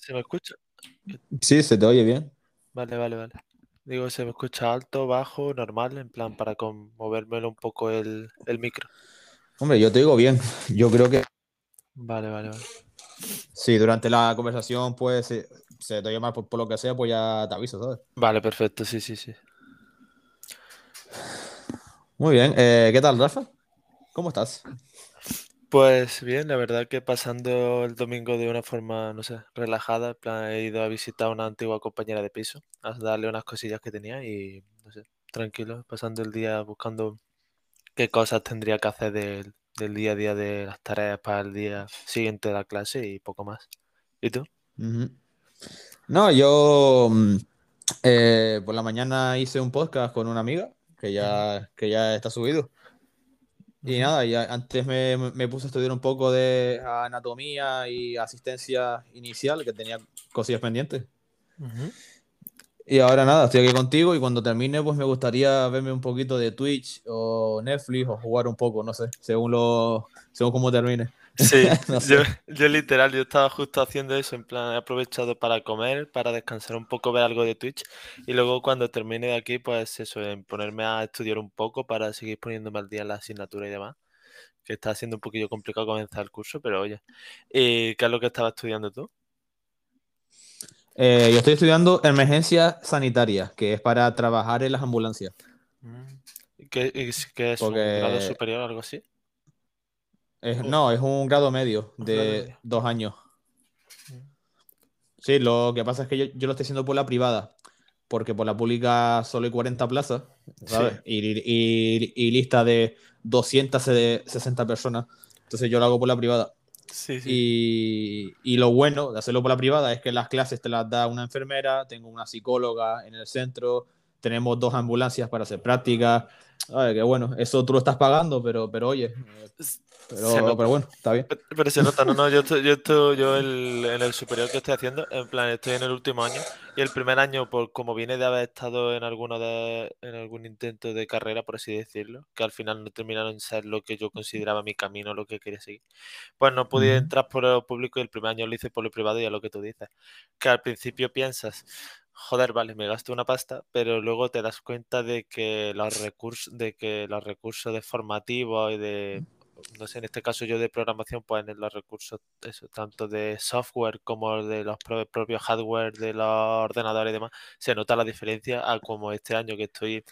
¿Se me escucha? Sí, se te oye bien. Vale, vale, vale. Digo, ¿se me escucha alto, bajo, normal? En plan, para movérmelo un poco el, el micro. Hombre, yo te digo bien. Yo creo que Vale, vale, vale. si durante la conversación pues se, se te oye mal por, por lo que sea, pues ya te aviso, ¿sabes? Vale, perfecto, sí, sí, sí. Muy bien. eh, ¿qué tal, Rafa? ¿Cómo estás? Pues bien, la verdad que pasando el domingo de una forma, no sé, relajada, en plan, he ido a visitar a una antigua compañera de piso, a darle unas cosillas que tenía y, no sé, tranquilo, pasando el día buscando qué cosas tendría que hacer del, del día a día de las tareas para el día siguiente de la clase y poco más. ¿Y tú? No, yo mm, eh, por la mañana hice un podcast con una amiga que ya, que ya está subido. Y nada, antes me, me puse a estudiar un poco de anatomía y asistencia inicial, que tenía cosillas pendientes. Y ahora nada, estoy aquí contigo y cuando termine, pues me gustaría verme un poquito de Twitch o Netflix o jugar un poco, no sé, según lo, según cómo termine. Sí, No yo, sé. yo literal, yo estaba justo haciendo eso, en plan, he aprovechado para comer, para descansar un poco, ver algo de Twitch y luego cuando termine de aquí, pues eso, en ponerme a estudiar un poco para seguir poniéndome al día en la asignatura y demás, que está siendo un poquillo complicado comenzar el curso, pero oye, ¿y qué es lo que estabas estudiando tú? Eh, yo estoy estudiando emergencia sanitaria, que es para trabajar en las ambulancias. Mm, ¿y ¿Qué, es- un grado superior o algo así? Es, ¿O no, es un grado medio grado de medio? dos años. Mm, Sí, lo que pasa es que yo, yo lo estoy haciendo por la privada, porque por la pública solo hay 40 plazas. Y, y- y lista de 260 personas. Entonces yo lo hago por la privada. sí, sí. Y, y lo bueno de hacerlo por la privada es que las clases te las da una enfermera, tengo una psicóloga en el centro, tenemos dos ambulancias para hacer prácticas. Ay, qué bueno, eso tú lo estás pagando, pero, pero oye, pero, pero bueno, está bien. Pero, pero se nota, no, no, yo estoy, yo estoy, yo el- en el superior que estoy haciendo, en plan, estoy en el último año y el primer año, por como viene de haber estado en alguno de, en algún intento de carrera, por así decirlo, que al final no terminaron de ser lo que yo consideraba mi camino, lo que quería seguir, pues no pude entrar por lo público y el primer año lo hice por lo privado y es lo que tú dices, que al principio piensas, joder, vale, me gasto una pasta, pero luego te das cuenta de que los recursos, de que los recursos de formativos y de no sé, en este caso yo de programación, pues en los recursos, eso, tanto de software como de los pro- propios hardware de los ordenadores y demás, se nota la diferencia a como este año que estoy,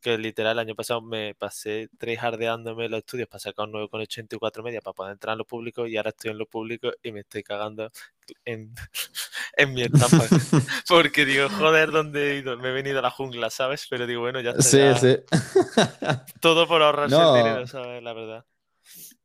que literal el año pasado me pasé tryhardeándome los estudios para sacar un 9,84 media para poder entrar en lo público y ahora estoy en lo público y me estoy cagando en, en mi estampa. Porque digo, joder, ¿dónde he ido? Me he venido a la jungla, ¿sabes? Pero digo, bueno, ya está, Sí, ya. sí. Todo por ahorrarse el dinero, ¿sabes? La verdad.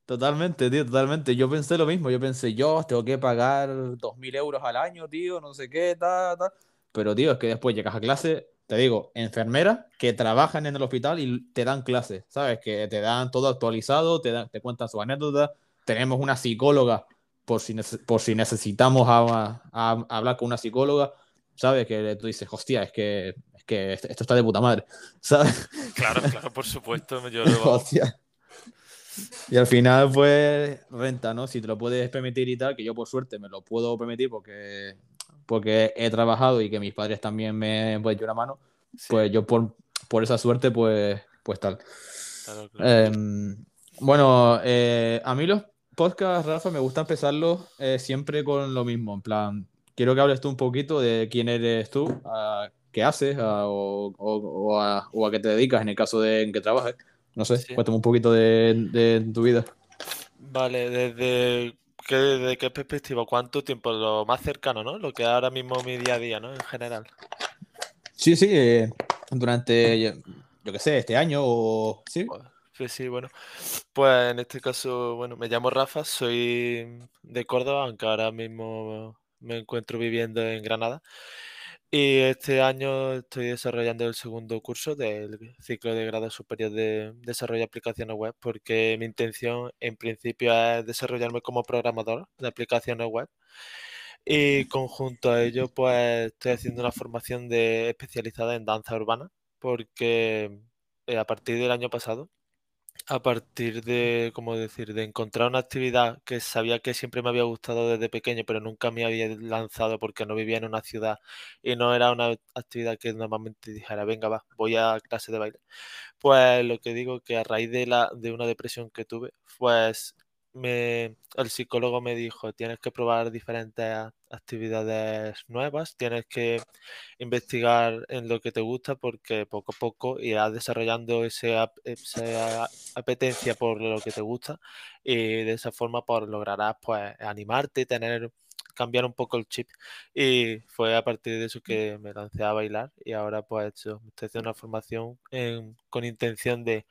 Totalmente, tío, totalmente. Yo pensé lo mismo, yo pensé, yo tengo que pagar 2.000 euros al año, tío, no sé qué, ta, ta. Pero, tío, es que después llegas a clase, te digo, enfermeras que trabajan en el hospital y te dan clases, ¿sabes? Que te dan todo actualizado, te, dan- te cuentan sus anécdotas. Tenemos una psicóloga por si, por si necesitamos a- a- hablar con una psicóloga, ¿sabes? Que tú dices, hostia, es que, es que esto está de puta madre, ¿sabes? Claro, claro, por supuesto, yo lo. Hostia. Y al final, pues, renta, ¿no? Si te lo puedes permitir y tal, que yo por suerte me lo puedo permitir porque, porque he trabajado y que mis padres también me han hecho una mano, Sí, pues yo por, por esa suerte, pues, pues tal. claro, claro. Em, bueno, eh, a mí los podcasts, Rafa, me gusta empezarlos eh, siempre con lo mismo, en plan, quiero que hables tú un poquito de quién eres tú, a qué haces a- o, o- o a, o a qué te dedicas en el caso de en que trabajes. No sé, Sí. cuéntame un poquito de, de tu vida. Vale, desde qué, desde qué perspectiva, cuánto tiempo, lo más cercano, ¿no? Lo que ahora mismo mi día a día, ¿no? En general. Sí, sí, eh, durante, yo, yo qué sé, este año o... Sí, Pues pues sí, bueno. Pues en este caso, bueno, me llamo Rafa, soy de Córdoba, aunque ahora mismo me encuentro viviendo en Granada. Y este año estoy desarrollando el segundo curso del ciclo de grado superior de desarrollo de aplicaciones web, porque mi intención en principio es desarrollarme como programador de aplicaciones web. Y conjunto a ello, pues estoy haciendo una formación de, especializada en danza urbana, porque eh, a partir del año pasado a partir de, ¿cómo decir?, de encontrar una actividad que sabía que siempre me había gustado desde pequeño, pero nunca me había lanzado porque no vivía en una ciudad y no era una actividad que normalmente dijera, venga, va, voy a clase de baile. Pues lo que digo que a raíz de, la, de una depresión que tuve, pues el psicólogo me dijo, tienes que probar diferentes actividades nuevas, tienes que investigar en lo que te gusta porque poco a poco irás desarrollando esa, apetencia por lo que te gusta y de esa forma pues, lograrás pues animarte, tener cambiar un poco el chip y fue a partir de eso que me lancé a bailar y ahora pues estoy haciendo una formación con intención de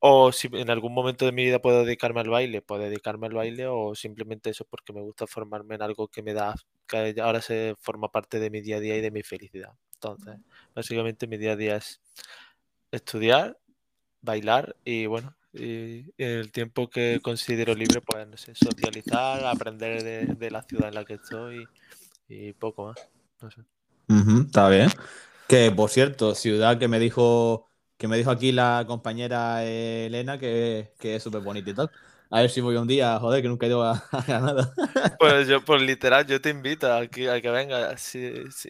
o si en algún momento de mi vida puedo dedicarme al baile, puedo dedicarme al baile o simplemente eso porque me gusta formarme en algo que me da, que ahora se forma parte de mi día a día y de mi felicidad. Entonces, básicamente mi día a día es estudiar, bailar y bueno, y el tiempo que considero libre, pues no sé, socializar, aprender de, la ciudad en la que estoy y, poco más. No sé. está bien. Que por cierto, ciudad que me dijo que me dijo aquí la compañera Elena que, que es súper bonita y tal. A ver si voy un día, joder, que nunca he ido a, Granada. Pues yo, por literal, yo te invito a que, a que venga.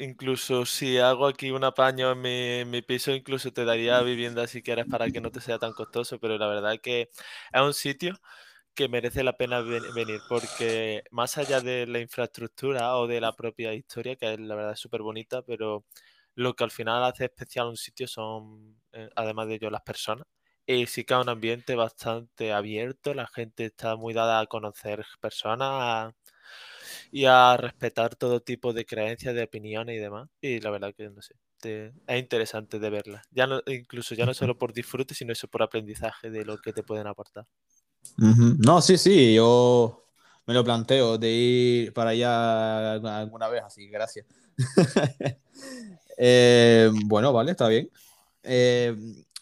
incluso si hago aquí un apaño en mi, piso, incluso te daría vivienda si quieres para que no te sea tan costoso. Pero la verdad es que es un sitio que merece la pena venir porque más allá de la infraestructura o de la propia historia, que es la verdad es súper bonita, pero lo que al final hace especial un sitio son, eh, además de ello, las personas. Y sí que es un ambiente bastante abierto, la gente está muy dada a conocer personas y a respetar todo tipo de creencias, de opiniones y demás. Y la verdad que no sé, es interesante de verla. Ya no, incluso ya no solo por disfrute, sino eso por aprendizaje de lo que te pueden aportar. No, sí, sí, yo me lo planteo de ir para allá alguna vez, así que gracias. Eh, bueno, vale, está bien. Eh,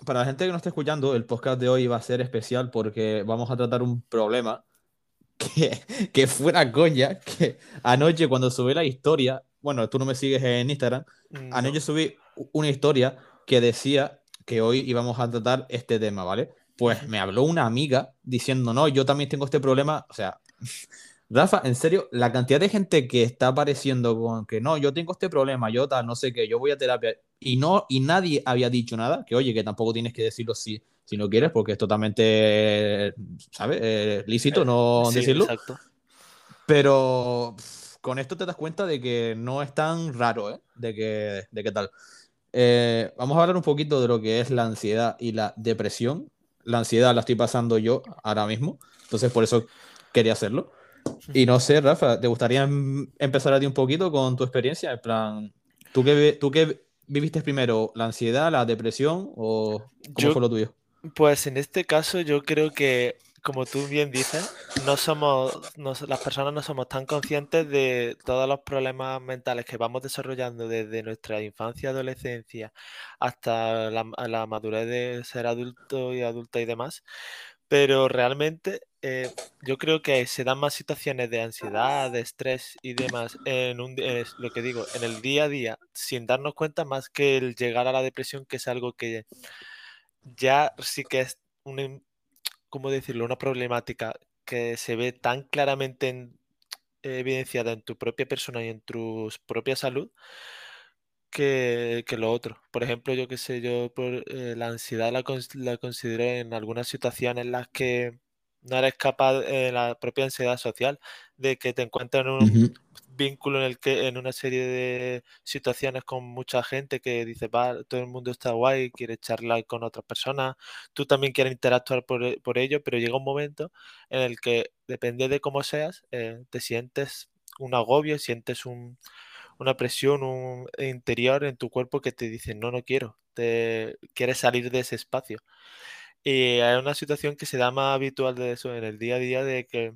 para la gente que no esté escuchando, el podcast de hoy va a ser especial porque vamos a tratar un problema que, que fuera coña, que anoche cuando subí la historia, bueno, tú no me sigues en Instagram, anoche subí una historia que decía que hoy íbamos a tratar este tema, ¿vale? Pues me habló una amiga diciendo, no, yo también tengo este problema, o sea, Rafa, en serio, la cantidad de gente que está apareciendo con que no, yo tengo este problema, yo tal, no sé qué, yo voy a terapia, y no, y nadie había dicho nada, que oye, que tampoco tienes que decirlo si, si no quieres, porque es totalmente, ¿sabes? Eh, lícito eh, no decirlo. Exacto. Pero con esto te das cuenta de que no es tan raro, ¿eh? De que, de qué tal. Eh, vamos a hablar un poquito de lo que es la ansiedad y la depresión. La ansiedad la estoy pasando yo ahora mismo, entonces por eso quería hacerlo. Y no sé, Rafa, ¿te gustaría em, empezar a ti un poquito con tu experiencia? En plan, ¿tú qué, tú qué viviste primero? ¿La ansiedad, la depresión o cómo fue lo tuyo? Pues en este caso yo creo que, como tú bien dices, no somos, las personas no somos tan conscientes de todos los problemas mentales que vamos desarrollando desde nuestra infancia, adolescencia, hasta la, la madurez de ser adulto y adulta y demás. Pero realmente eh, yo creo que se dan más situaciones de ansiedad, de estrés y demás en un, lo que digo, en el día a día, sin darnos cuenta más que el llegar a la depresión, que es algo que ya sí que es una, ¿cómo decirlo? Una problemática que se ve tan claramente evidenciada en tu propia persona y en tu propia salud, que, lo otro. Por ejemplo, yo qué sé, yo por eh, la ansiedad la, la, considero en algunas situaciones en las que no eres capaz, en la propia ansiedad social, de que te encuentras en un vínculo en el que en una serie de situaciones con mucha gente que dice, va, todo el mundo está guay, quiere charlar con otras personas, tú también quieres interactuar por, e, por ello, pero llega un momento en el que, depende de cómo seas, eh, te sientes un agobio, sientes un, una presión interior en tu cuerpo que te dice, no, no quiero, quieres salir de ese espacio. Y hay una situación que se da más habitual de eso en el día a día, de que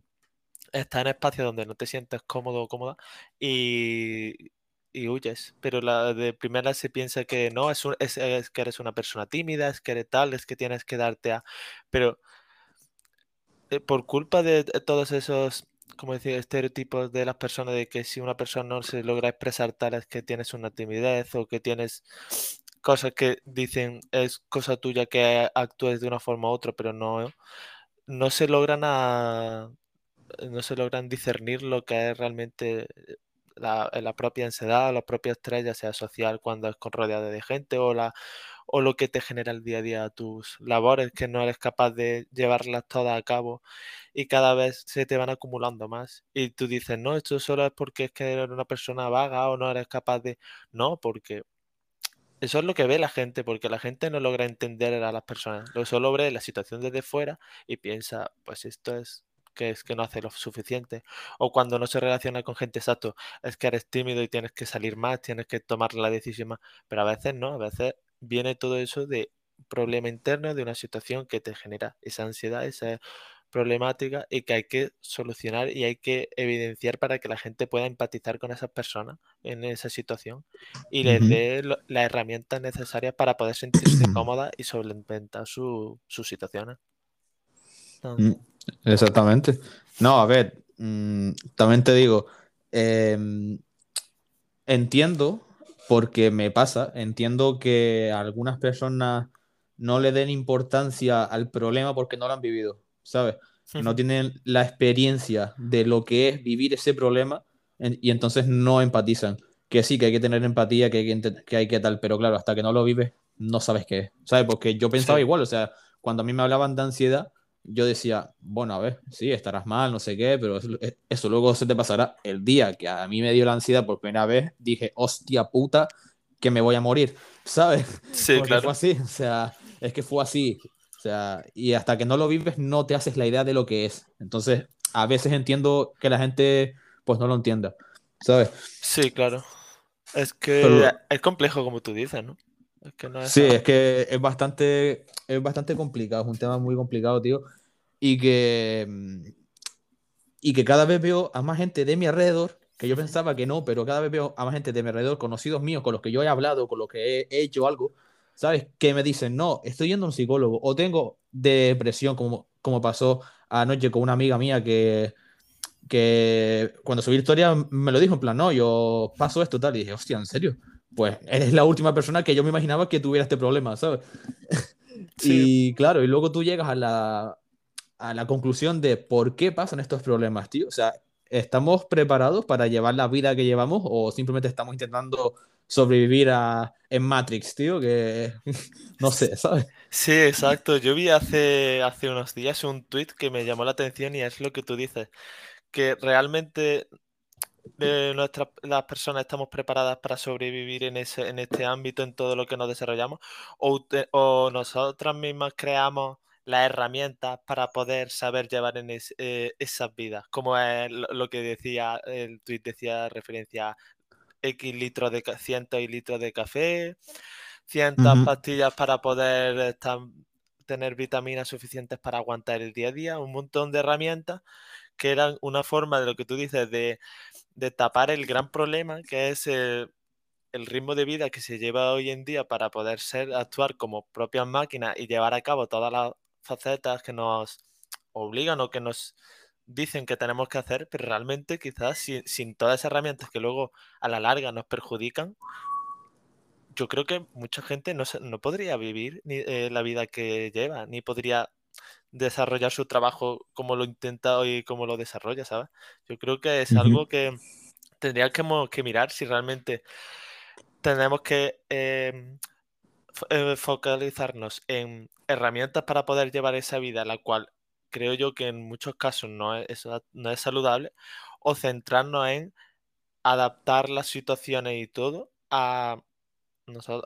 estás en espacios donde no te sientes cómodo o cómoda y, huyes. Pero la de primera se piensa que no, es, es, que eres una persona tímida, es que eres tal, es que tienes que darte a... Pero eh, por culpa de todos esos como decía, estereotipos de las personas de que si una persona no se logra expresar tal es que tienes una timidez o que tienes cosas que dicen es cosa tuya que actúes de una forma u otra, pero no, no se logran a, no se logran discernir lo que es realmente la, la propia ansiedad, la propia estrella, sea social cuando es con rodeada de gente o la o lo que te genera el día a día tus labores, que no eres capaz de llevarlas todas a cabo y cada vez se te van acumulando más. Y tú dices, no, esto solo es porque es que eres una persona vaga o no eres capaz de... No, porque eso es lo que ve la gente, porque la gente no logra entender a las personas. Lo solo ve la situación desde fuera y piensa, pues esto es que es que no hace lo suficiente. O cuando no se relaciona con gente exacto, es que eres tímido y tienes que salir más, tienes que tomar la decisión más. Pero a veces no, a veces viene todo eso de problema interno, de una situación que te genera esa ansiedad, esa problemática y que hay que solucionar y hay que evidenciar para que la gente pueda empatizar con esas personas en esa situación y les dé las herramientas necesarias para poder sentirse cómoda y solventar sus situaciones. Mm, exactamente. No, a ver, mm, también te digo, em, entiendo porque me pasa, entiendo que algunas personas no le den importancia al problema porque no lo han vivido, ¿sabes? No tienen la experiencia de lo que es vivir ese problema y entonces no empatizan. Que sí, que hay que tener empatía, que hay que, que, hay que tal, pero claro, hasta que no lo vives, no sabes qué es, ¿sabes? Porque yo pensaba igual, o sea, cuando a mí me hablaban de ansiedad, yo decía, bueno, a ver, sí, estarás mal, no sé qué, pero eso, luego se te pasará. El día que a mí me dio la ansiedad por primera vez, dije, hostia puta, que me voy a morir, ¿sabes? Sí, claro. Fue así, o sea, es que fue así. O sea, y hasta que no lo vives, no te haces la idea de lo que es. Entonces, a veces entiendo que la gente, pues, no lo entienda, ¿sabes? Sí, claro. Es que es complejo, como tú dices, ¿no? sí, es que es bastante, es bastante complicado, es un tema muy complicado, tío. Y que, mm, y que cada vez veo a más gente de mi alrededor, que yo pensaba que no, pero cada vez veo a más gente de mi alrededor, conocidos míos, con los que yo he hablado, con los que he hecho algo, ¿sabes? Que me dicen, no, estoy yendo a un psicólogo, o tengo depresión, como, como pasó anoche con una amiga mía que, que cuando subí historia me lo dijo en plan, no, yo paso esto tal, y dije, hostia, ¿en serio? pues eres la última persona que yo me imaginaba que tuviera este problema, ¿sabes? Y claro, y luego tú llegas a la, a la conclusión de por qué pasan estos problemas, tío. O sea, ¿estamos preparados para llevar la vida que llevamos o simplemente estamos intentando sobrevivir a, en Matrix, tío? Que no sé, ¿sabes? Sí, exacto. Yo vi hace, hace unos días un tweet que me llamó la atención y es lo que tú dices, que realmente nuestras las personas estamos preparadas para sobrevivir en ese en este ámbito en todo lo que nos desarrollamos o, o nosotras mismas creamos las herramientas para poder saber llevar en eh, esas vidas como es lo, que decía el tweet decía referencia X litros de cientos y litros de café cientos pastillas para poder estar, tener vitaminas suficientes para aguantar el día a día un montón de herramientas que eran una forma de lo que tú dices de de tapar el gran problema que es el, ritmo de vida que se lleva hoy en día para poder ser, actuar como propias máquinas y llevar a cabo todas las facetas que nos obligan o que nos dicen que tenemos que hacer, pero realmente quizás sin, todas esas herramientas que luego a la larga nos perjudican, yo creo que mucha gente no, no podría vivir ni, eh, la vida que lleva, ni podría desarrollar su trabajo como lo intenta y como lo desarrolla, ¿sabes? Yo creo que es algo que tendría que, mirar si realmente tenemos que em, eh, focalizarnos en herramientas para poder llevar esa vida, la cual creo yo que en muchos casos no es, no es saludable, o centrarnos en adaptar las situaciones y todo a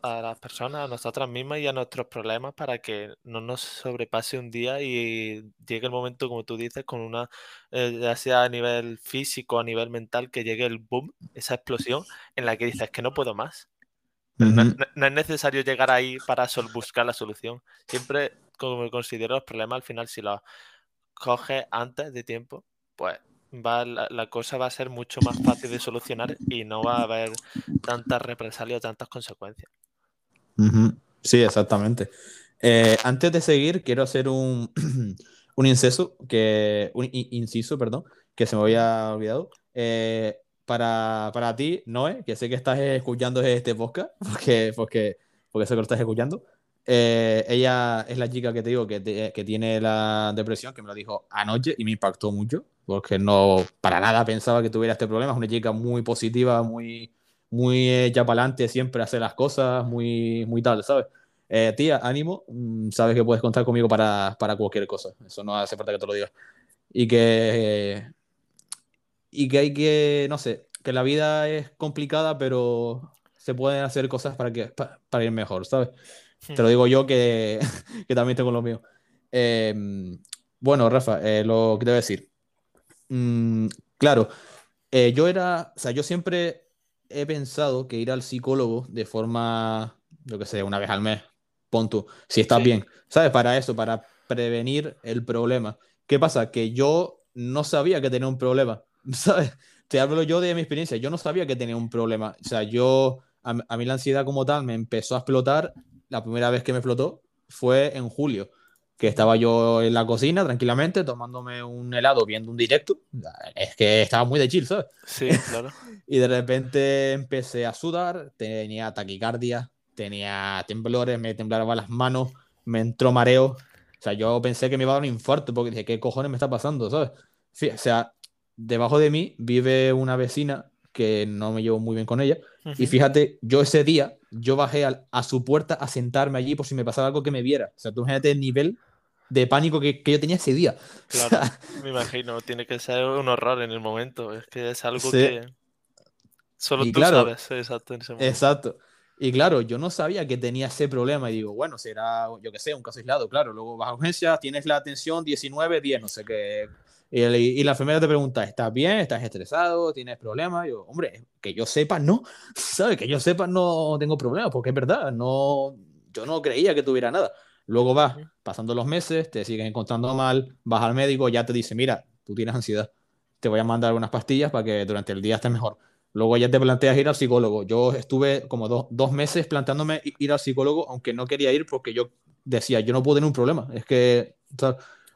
a las personas, a nosotras mismas y a nuestros problemas para que no nos sobrepase un día y llegue el momento, como tú dices, con una, eh, ya sea a nivel físico, a nivel mental, que llegue el boom, esa explosión en la que dices que no puedo más. no, es necesario llegar ahí para buscar la solución. Siempre, como considero los problemas, al final, si los coges antes de tiempo, pues va, la, cosa va a ser mucho más fácil de solucionar y no va a haber tantas represalias o tantas consecuencias. Sí, exactamente. Eh, antes de seguir, quiero hacer un, un inciso, que, un inciso, perdón, que se me había olvidado. Eh, para, para, ti, Noé, que sé que estás escuchando este podcast, porque, porque, porque sé que lo estás escuchando. Eh, ella es la chica que te digo que, que, tiene la depresión, que me lo dijo anoche y me impactó mucho, porque no para nada pensaba que tuviera este problema. Es una chica muy positiva, muy, muy hecha para adelante, siempre hace las cosas, muy, muy tal, ¿sabes? Eh, tía, ánimo, mm, sabes que puedes contar conmigo para, para, cualquier cosa, eso no hace falta que te lo diga. Y que, y que hay que, no sé, que la vida es complicada, pero se pueden hacer cosas para, que, para ir mejor, ¿sabes? Te lo digo yo que, que también tengo lo mío. Em, bueno, Rafa, eh, lo que te voy a decir. Mm, claro, eh, yo era, o sea, yo siempre he pensado que ir al psicólogo de forma, yo que sé, una vez al mes, pon tú, si estás bien, ¿sabes? Para eso, para prevenir el problema. ¿Qué pasa? Que yo no sabía que tenía un problema, ¿sabes? Te hablo yo de mi experiencia, yo no sabía que tenía un problema. O sea, yo, a, a mí la ansiedad como tal me empezó a explotar la primera vez que me flotó fue en julio, que estaba yo en la cocina tranquilamente tomándome un helado viendo un directo. Es que estaba muy de chill, ¿sabes? Sí, claro. y de repente empecé a sudar, tenía taquicardia, tenía temblores, me temblaban las manos, me entró mareo. O sea, yo pensé que me iba a dar un infarto porque dije, ¿qué cojones me está pasando? ¿Sabes? o sea, debajo de mí vive una vecina que no me llevo muy bien con ella. Y fíjate, yo ese día, yo bajé a, su puerta a sentarme allí por si me pasaba algo que me viera. O sea, tú imagínate el nivel de pánico que, yo tenía ese día. Claro, me imagino, tiene que ser un horror en el momento. Es que es algo que solo tú sabes. Exacto, en ese momento. Exacto. Y claro, yo no sabía que tenía ese problema y digo, bueno, será, yo qué sé, un caso aislado, claro. Luego vas a urgencia, tienes la atención 19, 10, no sé qué, y, la enfermera te pregunta, ¿estás bien? ¿Estás estresado? ¿Tienes problemas? yo, hombre, que yo sepa, no. ¿Sabes? Que yo sepa, no tengo problemas, porque es verdad, no, yo no creía que tuviera nada. Luego vas pasando los meses, te sigues encontrando mal, vas al médico, ya te dice, mira, tú tienes ansiedad, te voy a mandar unas pastillas para que durante el día estés mejor. Luego ya te planteas ir al psicólogo. Yo estuve como dos meses planteándome ir al psicólogo, aunque no quería ir porque yo decía, yo no puedo tener un problema. Es que,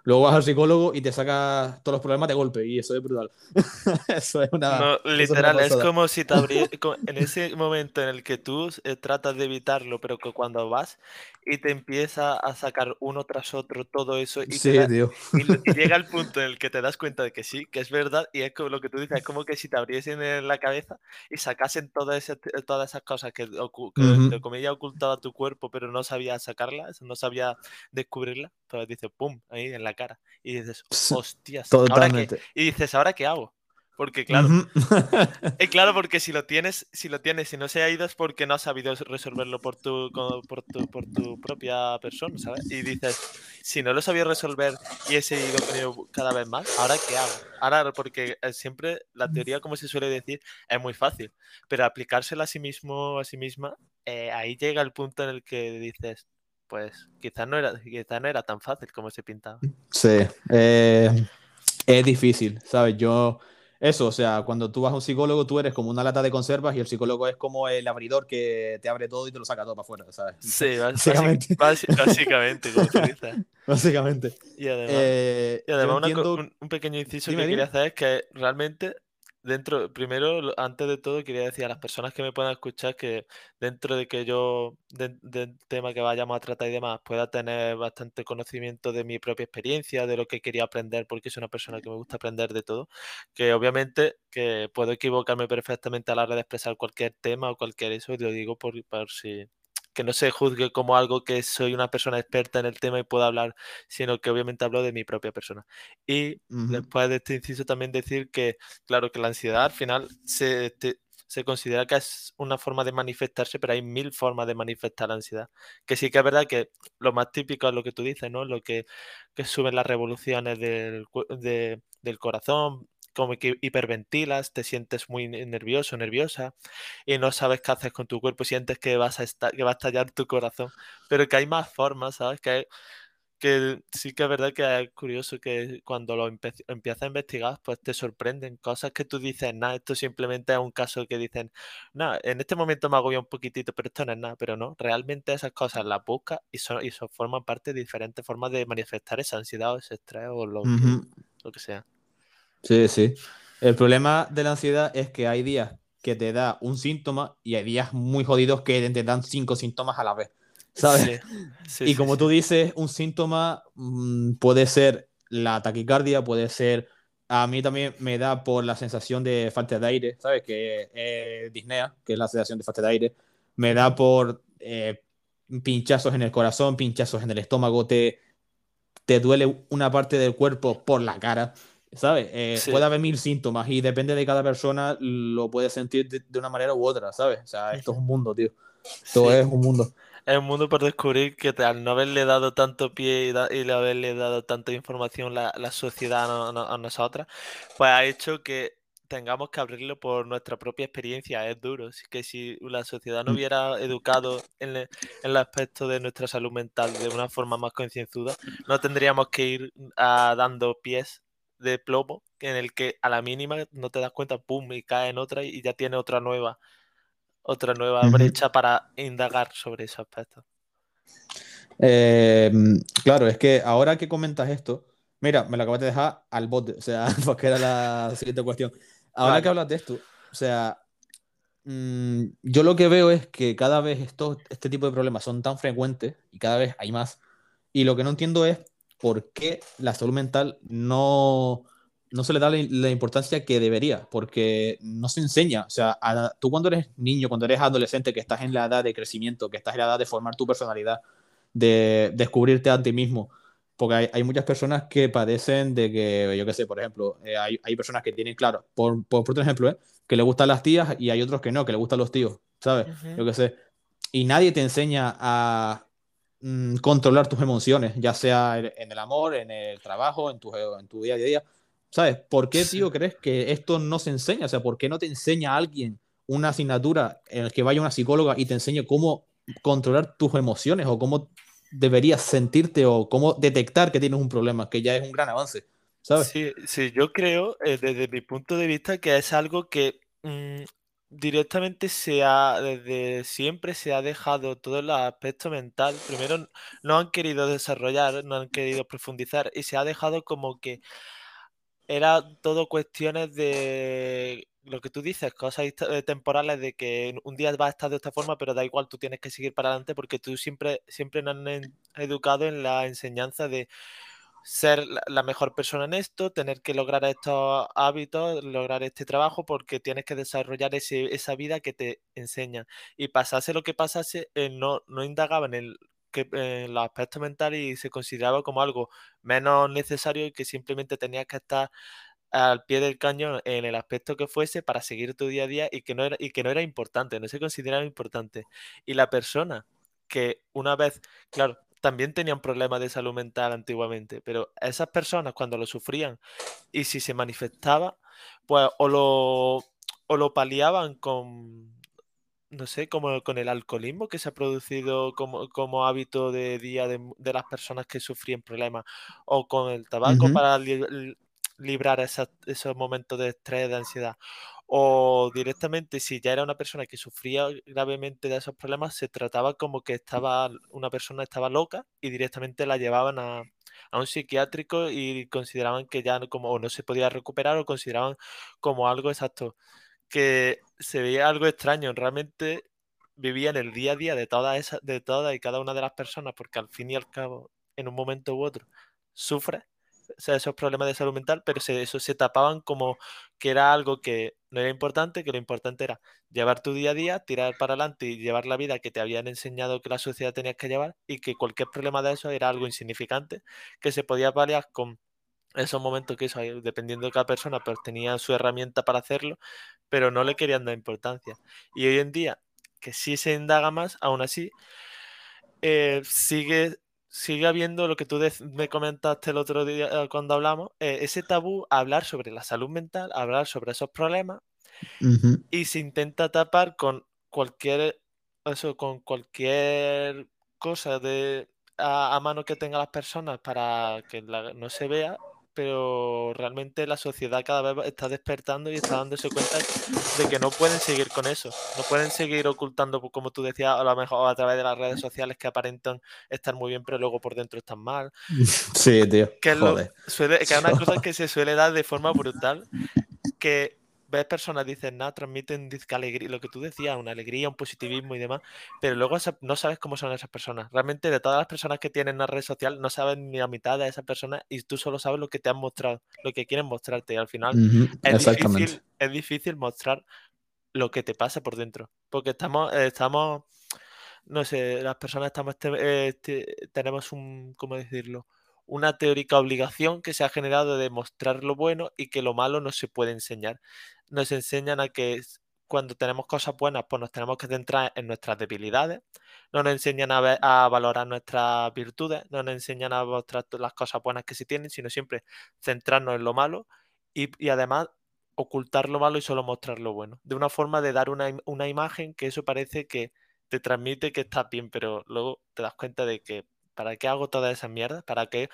Luego vas al psicólogo y te saca todos los problemas de golpe y eso es brutal. eso es una... No, literal, es, como si te abrías... en ese momento en el que tú eh, tratas de evitarlo, pero que cuando vas y te empieza a sacar uno tras otro todo eso y, sí, tío. y, llega el punto en el que te das cuenta de que sí, que es verdad y es como lo que tú dices, es como que si te abriesen en la cabeza y sacasen todas esas, todas esas cosas que, que como ella ocultaba tu cuerpo pero no sabía sacarlas, no sabía descubrirlas, entonces dices, ¡pum!, ahí en la cara y dices, hostias, ¿ahora qué? y dices, ¿ahora qué hago? Porque claro, es claro porque si lo tienes, si lo tienes y no se ha ido es porque no has sabido resolverlo por tu, por tu, por tu propia persona, ¿sabes? Y dices, si no lo sabía resolver y he seguido con cada vez más, ¿ahora qué hago? Ahora, porque eh, siempre la teoría, como se suele decir, es muy fácil, pero aplicársela a sí mismo, a sí misma, eh, ahí llega el punto en el que dices, pues quizás no era, quizás no era tan fácil como se pintaba. Sí, eh, es difícil, ¿sabes? Yo eso, o sea, cuando tú vas a un psicólogo, tú eres como una lata de conservas y el psicólogo es como el abridor que te abre todo y te lo saca todo para afuera, ¿sabes? Sí, básicamente. Básicamente, como. Básicamente. Y además, eh, un, pequeño inciso que quería hacer es que realmente dentro, primero, antes de todo, quería decir a las personas que me puedan escuchar que dentro de que yo, del tema que vayamos a tratar y demás, pueda tener bastante conocimiento de mi propia experiencia, de lo que quería aprender, porque soy una persona que me gusta aprender de todo, que obviamente que puedo equivocarme perfectamente a la hora de expresar cualquier tema o cualquier eso, y lo digo por, por si que no se juzgue como algo que soy una persona experta en el tema y puedo hablar, sino que obviamente hablo de mi propia persona. Y después de este inciso también decir que, claro, que la ansiedad al final se, se considera que es una forma de manifestarse, pero hay mil formas de manifestar la ansiedad. Que sí que es verdad que lo más típico es lo que tú dices, ¿no? Lo que, que suben las revoluciones del, del corazón, como que hiperventilas, te sientes muy nervioso, nerviosa y no sabes qué haces con tu cuerpo, sientes que vas a estar, que va a estallar tu corazón, pero que hay más formas, ¿sabes? Que, que sí que es verdad que es curioso que cuando lo empiezas a investigar, pues te sorprenden cosas que tú dices, nada, esto simplemente es un caso que dicen, nada, en este momento me agobia un poquitito, pero esto no es nada, pero no, realmente esas cosas las buscas y son, y son, forman parte de diferentes formas de manifestar esa ansiedad o ese estrés o lo, lo que sea. Sí, sí. El problema de la ansiedad es que hay días que te da un síntoma y hay días muy jodidos que te dan cinco síntomas a la vez, ¿sabes? y como tú dices, un síntoma mm, puede ser la taquicardia, puede ser... A mí también me da por la sensación de falta de aire, ¿sabes? Que es disnea, que es la sensación de falta de aire. Me da por eh, pinchazos en el corazón, pinchazos en el estómago, te, te duele una parte del cuerpo por la cara. ¿Sabes? Eh, puede haber mil síntomas y depende de cada persona, lo puede sentir de, una manera u otra, ¿sabes? O sea, esto es un mundo, tío. Esto es un mundo. Es un mundo por descubrir que al no haberle dado tanto pie y, y haberle dado tanta información la, la sociedad a, a, nosotras, pues ha hecho que tengamos que abrirlo por nuestra propia experiencia. Es duro. Que si la sociedad no mm. hubiera educado en, en, el aspecto de nuestra salud mental de una forma más concienzuda, no tendríamos que ir a, dando pies de plomo en el que a la mínima no te das cuenta, pum, y cae en otra y ya tiene otra nueva, otra nueva brecha para indagar sobre ese aspecto. Em, claro, es que ahora que comentas esto, mira, me lo acabas de dejar al bote, o sea, porque era la siguiente cuestión. Ahora que hablas de esto, o sea, mm, yo lo que veo es que cada vez esto, este tipo de problemas son tan frecuentes y cada vez hay más. Y lo que no entiendo es por qué la salud mental no, no se le da la, importancia que debería, porque no se enseña. O sea, tú cuando eres niño, cuando eres adolescente, que estás en la edad de crecimiento, que estás en la edad de formar tu personalidad, de descubrirte a ti mismo, porque hay, muchas personas que padecen de que, yo qué sé, por ejemplo, eh, hay, hay, personas que tienen, claro, por, por, otro ejemplo, ¿eh? que le gustan las tías y hay otros que no, que le gustan los tíos, ¿sabes? Yo qué sé. Y nadie te enseña a, Mm, controlar tus emociones, ya sea en el amor, en el trabajo, en tu, en tu día a día. ¿Sabes? ¿Por qué, tío, crees que esto no se enseña? O sea, ¿por qué no te enseña a alguien una asignatura en la que vaya una psicóloga y te enseñe cómo controlar tus emociones o cómo deberías sentirte o cómo detectar que tienes un problema, que ya es un gran avance, ¿sabes? Sí, sí yo creo, eh, desde mi punto de vista, que es algo que mm, directamente se ha, desde siempre se ha dejado todo el aspecto mental. Primero no han querido desarrollar, no han querido profundizar y se ha dejado como que era todo cuestiones de lo que tú dices, cosas eh, temporales de que un día vas a estar de esta forma, pero da igual, tú tienes que seguir para adelante porque tú siempre, siempre nos han educado en la enseñanza de ser la mejor persona en esto, tener que lograr estos hábitos, lograr este trabajo, porque tienes que desarrollar esa vida que te enseñan. Y pasase lo que pasase, eh, no, no indagaba en, el, que, en los aspectos mentales y se consideraba como algo menos necesario y que simplemente tenías que estar al pie del cañón en el aspecto que fuese para seguir tu día a día y que no era, y que no era importante, no se consideraba importante. Y la persona que una vez, claro, también tenían problemas de salud mental antiguamente, pero esas personas cuando lo sufrían y si se manifestaba, pues o lo, o lo paliaban con, no sé, como con el alcoholismo que se ha producido como, como hábito de día de, de, las personas que sufrían problemas, o con el tabaco para librar esos momentos de estrés, de ansiedad, o directamente si ya era una persona que sufría gravemente de esos problemas, se trataba como que estaba una persona estaba loca y directamente la llevaban a, un psiquiátrico y consideraban que ya como no se podía recuperar o consideraban como algo exacto que se veía algo extraño, realmente vivía en el día a día de todas esas de todas y cada una de las personas porque al fin y al cabo en un momento u otro sufre esos problemas de salud mental, pero se, eso se tapaban como que era algo que no era importante, que lo importante era llevar tu día a día, tirar para adelante y llevar la vida que te habían enseñado que la sociedad tenías que llevar y que cualquier problema de eso era algo insignificante, que se podía paliar con esos momentos que eso, dependiendo de cada persona, pues tenía su herramienta para hacerlo, pero no le querían dar importancia. Y hoy en día, que sí se indaga más, aún así, eh, sigue sigue habiendo lo que tú me comentaste el otro día eh, cuando hablamos, eh, ese tabú hablar sobre la salud mental, hablar sobre esos problemas y se intenta tapar con cualquier eso, con cualquier cosa de a, mano que tengan las personas para que no se vea pero realmente la sociedad cada vez está despertando y está dándose cuenta de que no pueden seguir con eso, no pueden seguir ocultando, pues, como tú decías, a lo mejor a través de las redes sociales que aparentan estar muy bien, pero luego por dentro están mal. Sí, tío. Que es, que una cosa que se suele dar de forma brutal, que ves personas, dices, nada, transmiten dizque alegría, lo que tú decías, una alegría, un positivismo y demás, pero luego esa- no sabes cómo son esas personas. Realmente de todas las personas que tienen una red social, no sabes ni la mitad de esas personas y tú solo sabes lo que te han mostrado, lo que quieren mostrarte y al final es difícil, es difícil mostrar lo que te pasa por dentro, porque estamos, eh, estamos, no sé, las personas estamos, te- eh, te- tenemos un, ¿cómo decirlo? Una teórica obligación que se ha generado de mostrar lo bueno y que lo malo no se puede enseñar. Nos enseñan a que cuando tenemos cosas buenas, pues nos tenemos que centrar en nuestras debilidades, no nos enseñan a, ver- a valorar nuestras virtudes, no nos enseñan a mostrar las cosas buenas que se tienen, sino siempre centrarnos en lo malo y, además ocultar lo malo y solo mostrar lo bueno. De una forma de dar una, una imagen que eso parece que te transmite que estás bien, pero luego te das cuenta de que ¿para qué hago todas esas mierdas? ¿Para qué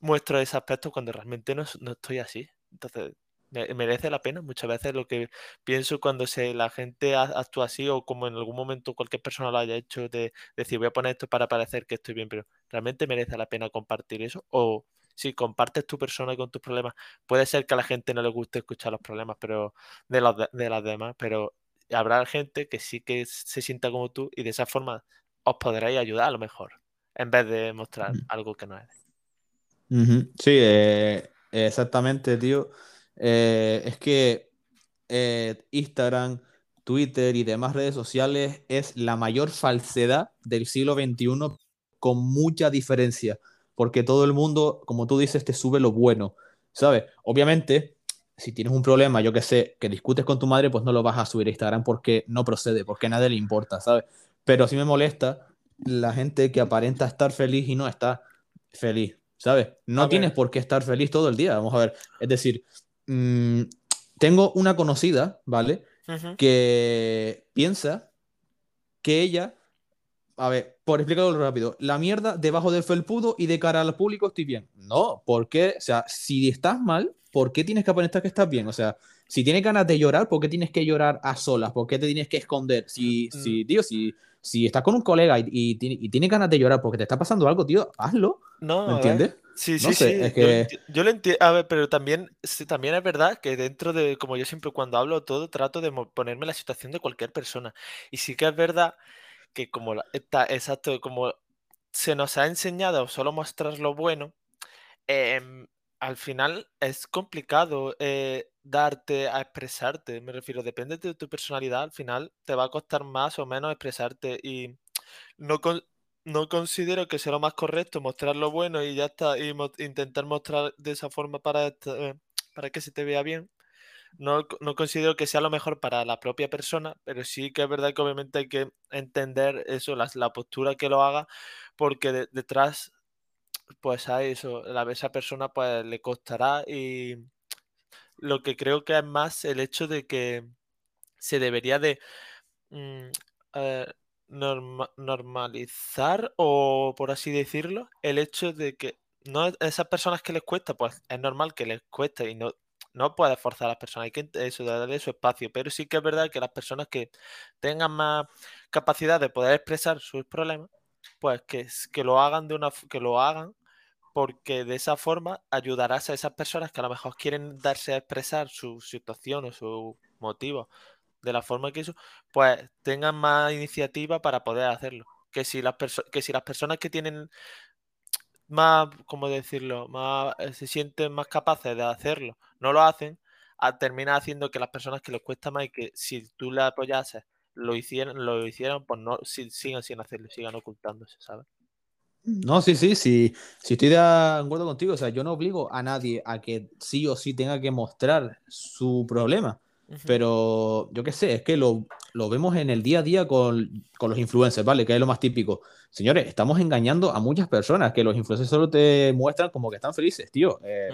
muestro ese aspecto cuando realmente no, no estoy así? Entonces, merece la pena. Muchas veces lo que pienso cuando se, la gente actúa así o como en algún momento cualquier persona lo haya hecho de decir voy a poner esto para parecer que estoy bien, pero ¿realmente merece la pena compartir eso? O si compartes tu persona con tus problemas, puede ser que a la gente no le guste escuchar los problemas pero de, los de, las demás, pero habrá gente que sí que se sienta como tú y de esa forma os podréis ayudar a lo mejor, en vez de mostrar algo que no es. Sí, eh, exactamente, tío. Eh, es que eh, Instagram, Twitter y demás redes sociales es la mayor falsedad del siglo XXI con mucha diferencia, porque todo el mundo, como tú dices, te sube lo bueno, ¿sabes? Obviamente, si tienes un problema, yo que sé, que discutes con tu madre, pues no lo vas a subir a Instagram porque no procede, porque a nadie le importa, ¿sabes? Pero sí me molesta la gente que aparenta estar feliz y no está feliz, ¿sabes? No A tienes ver. por qué estar feliz todo el día, vamos a ver. Es decir, mmm, tengo una conocida, ¿vale? Que piensa que ella, a ver, por explicarlo rápido, la mierda debajo del felpudo y de cara al público estoy bien. No, ¿por qué? O sea, si estás mal, ¿por qué tienes que aparentar que estás bien? O sea, si tienes ganas de llorar, ¿por qué tienes que llorar a solas? ¿Por qué te tienes que esconder? Si, Mm. si tío, si, si estás con un colega y, y, tiene- y tienes ganas de llorar porque te está pasando algo, tío, hazlo. No, ¿Me entiendes? Sí, No sí, sé, sí. es Yo, que. yo lo entiendo. A ver, pero también, sí, también es verdad que dentro de, como yo siempre cuando hablo todo, trato de ponerme en la situación de cualquier persona. Y sí que es verdad que como la- está, exacto, como se nos ha enseñado solo mostrar lo bueno, em, al final es complicado eh, darte a expresarte. Me refiero, depende de tu personalidad, al final te va a costar más o menos expresarte. Y no, con- no considero que sea lo más correcto mostrar lo bueno y ya está, y intentar mostrar de esa forma para, eh, para que se te vea bien. No, no considero que sea lo mejor para la propia persona, pero sí que es verdad que obviamente hay que entender eso, la, postura que lo haga, porque de- detrás, pues a eso, la, esa persona pues le costará y lo que creo que es más el hecho de que se debería de mm, eh, norma- normalizar o por así decirlo el hecho de que no esas personas que les cuesta pues es normal que les cueste y no no puedes forzar a las personas hay que eso darle su espacio pero sí que es verdad que las personas que tengan más capacidad de poder expresar sus problemas pues que, que lo hagan de una que lo hagan porque de esa forma ayudarás a esas personas que a lo mejor quieren darse a expresar su situación o su motivo de la forma que eso, pues tengan más iniciativa para poder hacerlo. Que si las, que si las personas que tienen más, ¿cómo decirlo?, más, eh, se sienten más capaces de hacerlo, no lo hacen, a- termina haciendo que las personas que les cuesta más y que si tú le apoyases lo hicieran, lo hicieran, pues no si- sigan sin hacerlo, sigan ocultándose, ¿sabes? No, sí, sí, sí, sí estoy de acuerdo contigo. O sea, yo no obligo a nadie a que sí o sí tenga que mostrar su problema. Pero yo qué sé, es que lo, lo vemos en el día a día con, con los influencers, ¿vale? Que es lo más típico. Señores, estamos engañando a muchas personas que los influencers solo te muestran como que están felices, tío. Eh,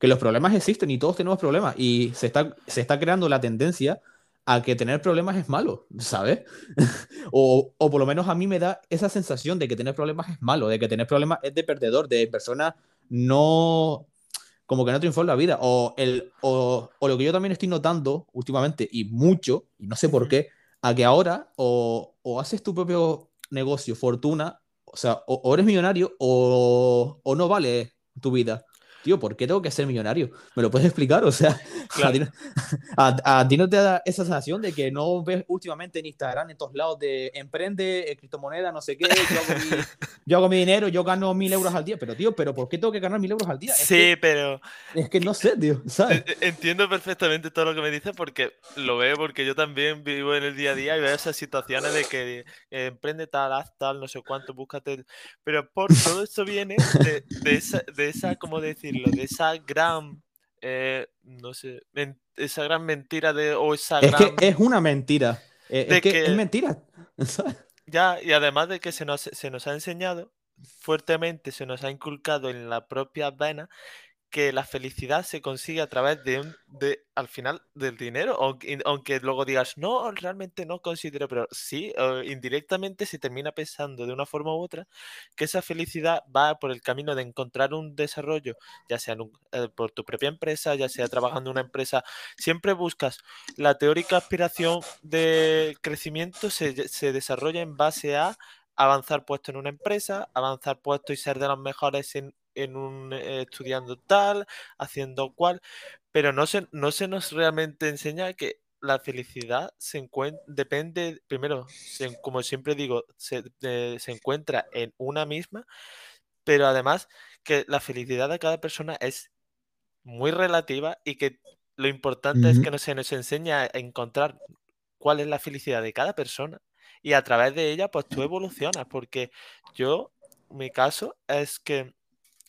que los problemas existen y todos tenemos problemas y se está, se está creando la tendencia a que tener problemas es malo, ¿sabes? o, o por lo menos a mí me da esa sensación de que tener problemas es malo, de que tener problemas es de perdedor, de persona no como que no triunfó en la vida. O, el, o, o lo que yo también estoy notando últimamente, y mucho, y no sé por qué, a que ahora o, o haces tu propio negocio, fortuna, o sea, o, o eres millonario o, o no vale tu vida. Tío, ¿por qué tengo que ser millonario? ¿Me lo puedes explicar? O sea, Claro. a, ti no, a- a ti no te da esa sensación de que no ves últimamente en Instagram, en todos lados, de emprende, eh, criptomoneda, no sé qué, yo hago, mi, yo hago mi dinero, yo gano mil euros al día, pero tío, ¿pero por qué tengo que ganar mil euros al día? Es Sí, que, pero es que no sé, tío, ¿sabes? E- e- Entiendo perfectamente todo lo que me dices porque lo veo, porque yo también vivo en el día a día y veo esas situaciones de que eh, emprende tal, haz tal, no sé cuánto, búscate. Pero por todo esto viene de, de esa, de esa, ¿cómo decirlo? De esa gran, eh, no sé, esa gran mentira de, o esa Es gran... que es una mentira. eh, De Es que que- es mentira. Ya, y además de que se nos, se nos ha enseñado fuertemente, se nos ha inculcado en la propia vena que la felicidad se consigue a través de de, al final, del dinero, aunque, aunque luego digas, no, realmente no considero, pero sí, indirectamente se termina pensando de una forma u otra que esa felicidad va por el camino de encontrar un desarrollo, ya sea eh, por tu propia empresa, ya sea trabajando en una empresa, siempre buscas la teórica aspiración de crecimiento se, se desarrolla en base a avanzar puesto en una empresa, avanzar puesto y ser de los mejores en, en un eh, estudiando tal, haciendo cual, pero no se, no se nos realmente enseña que la felicidad se encuentra, depende, primero, se- como siempre digo, se, eh, se encuentra en una misma, pero además que la felicidad de cada persona es muy relativa y que lo importante es que no se nos enseña a encontrar cuál es la felicidad de cada persona y a través de ella pues tú evolucionas porque yo, mi caso es que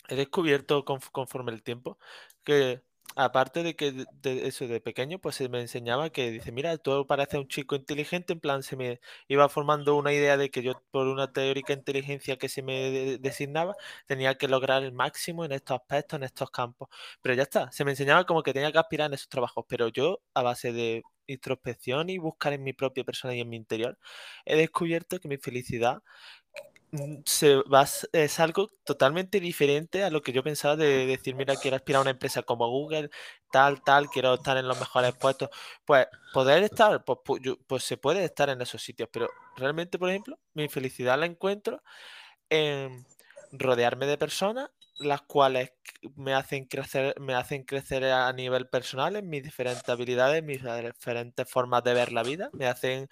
he descubierto conf- conforme el tiempo que aparte de que eso de pequeño pues se me enseñaba que dice mira tú pareces un chico inteligente en plan se me iba formando una idea de que yo por una teórica inteligencia que se me de- designaba tenía que lograr el máximo en estos aspectos en estos campos. Pero ya está se me enseñaba como que tenía que aspirar en esos trabajos pero yo a base de introspección y buscar en mi propia persona y en mi interior he descubierto que mi felicidad se va, es algo totalmente diferente a lo que yo pensaba de decir, mira, quiero aspirar a una empresa como Google, tal, tal, quiero estar en los mejores puestos. Pues poder estar, pues, pu- yo- pues se puede estar en esos sitios, pero realmente, por ejemplo, mi felicidad la encuentro en rodearme de personas las cuales me hacen crecer, me hacen crecer a nivel personal en mis diferentes habilidades, mis diferentes formas de ver la vida, me hacen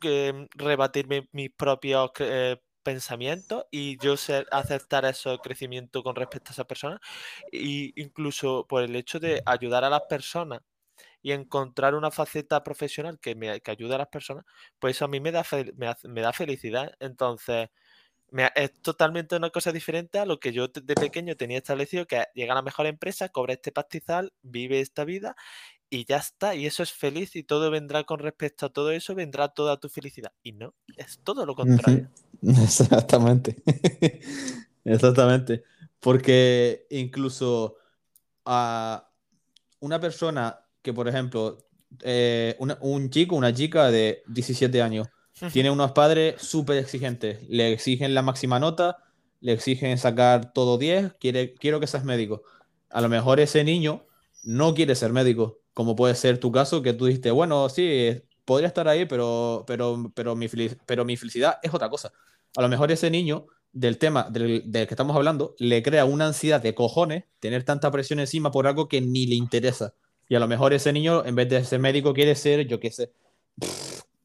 que rebatir mi- mis propios eh, pensamientos y yo ser, aceptar ese crecimiento con respecto a esa persona y incluso por el hecho de ayudar a las personas y encontrar una faceta profesional que me que ayude a las personas, pues eso a mí me da, me me da felicidad. Entonces, me es totalmente una cosa diferente a lo que yo de pequeño tenía establecido, que llega a la mejor empresa, cobra este pastizal, vive esta vida y ya está, y eso es feliz y todo vendrá con respecto a todo eso, vendrá toda tu felicidad. Y no, es todo lo contrario. Exactamente. Exactamente. Porque incluso a una persona que, por ejemplo, eh, una- un chico, una chica de 17 años, tiene unos padres súper exigentes, le exigen la máxima nota, le exigen sacar todo 10, quiere, quiero que seas médico. A lo mejor ese niño no quiere ser médico, como puede ser tu caso, que tú dijiste, bueno, sí, podría estar ahí, pero, pero, pero, mi, pero mi felicidad es otra cosa. A lo mejor ese niño del tema del, del que estamos hablando le crea una ansiedad de cojones tener tanta presión encima por algo que ni le interesa. Y a lo mejor ese niño, en vez de ser médico, quiere ser, yo qué sé,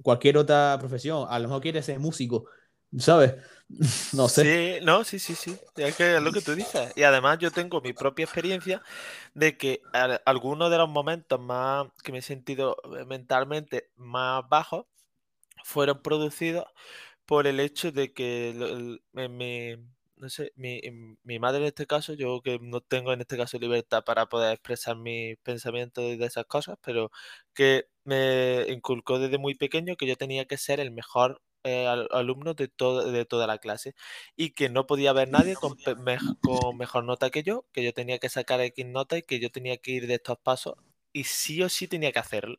cualquier otra profesión. A lo mejor quiere ser músico, ¿sabes? No sé. Sí, no, sí, sí, sí. Es lo que tú dices. Y además yo tengo mi propia experiencia de que al- algunos de los momentos más que me he sentido eh, mentalmente más bajos fueron producidos por el hecho de que mi, no sé, mi, en mi madre en este caso, yo que no tengo en este caso libertad para poder expresar mis pensamientos de esas cosas, pero que me inculcó desde muy pequeño que yo tenía que ser el mejor eh, al- alumno de, todo, de toda la clase y que no podía haber nadie con mejor nota que yo, que yo tenía que sacar X nota y que yo tenía que ir de estos pasos y sí o sí tenía que hacerlo.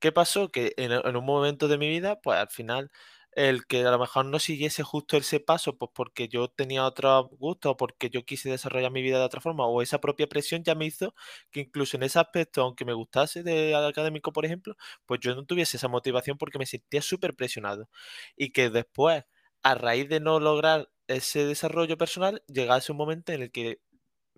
¿Qué pasó? Que en, en un momento de mi vida, pues al final, el que a lo mejor no siguiese justo ese paso, pues porque yo tenía otros gustos, o porque yo quise desarrollar mi vida de otra forma, o esa propia presión ya me hizo que incluso en ese aspecto, aunque me gustase de académico, por ejemplo, pues yo no tuviese esa motivación porque me sentía súper presionado. Y que después, a raíz de no lograr ese desarrollo personal, llegase un momento en el que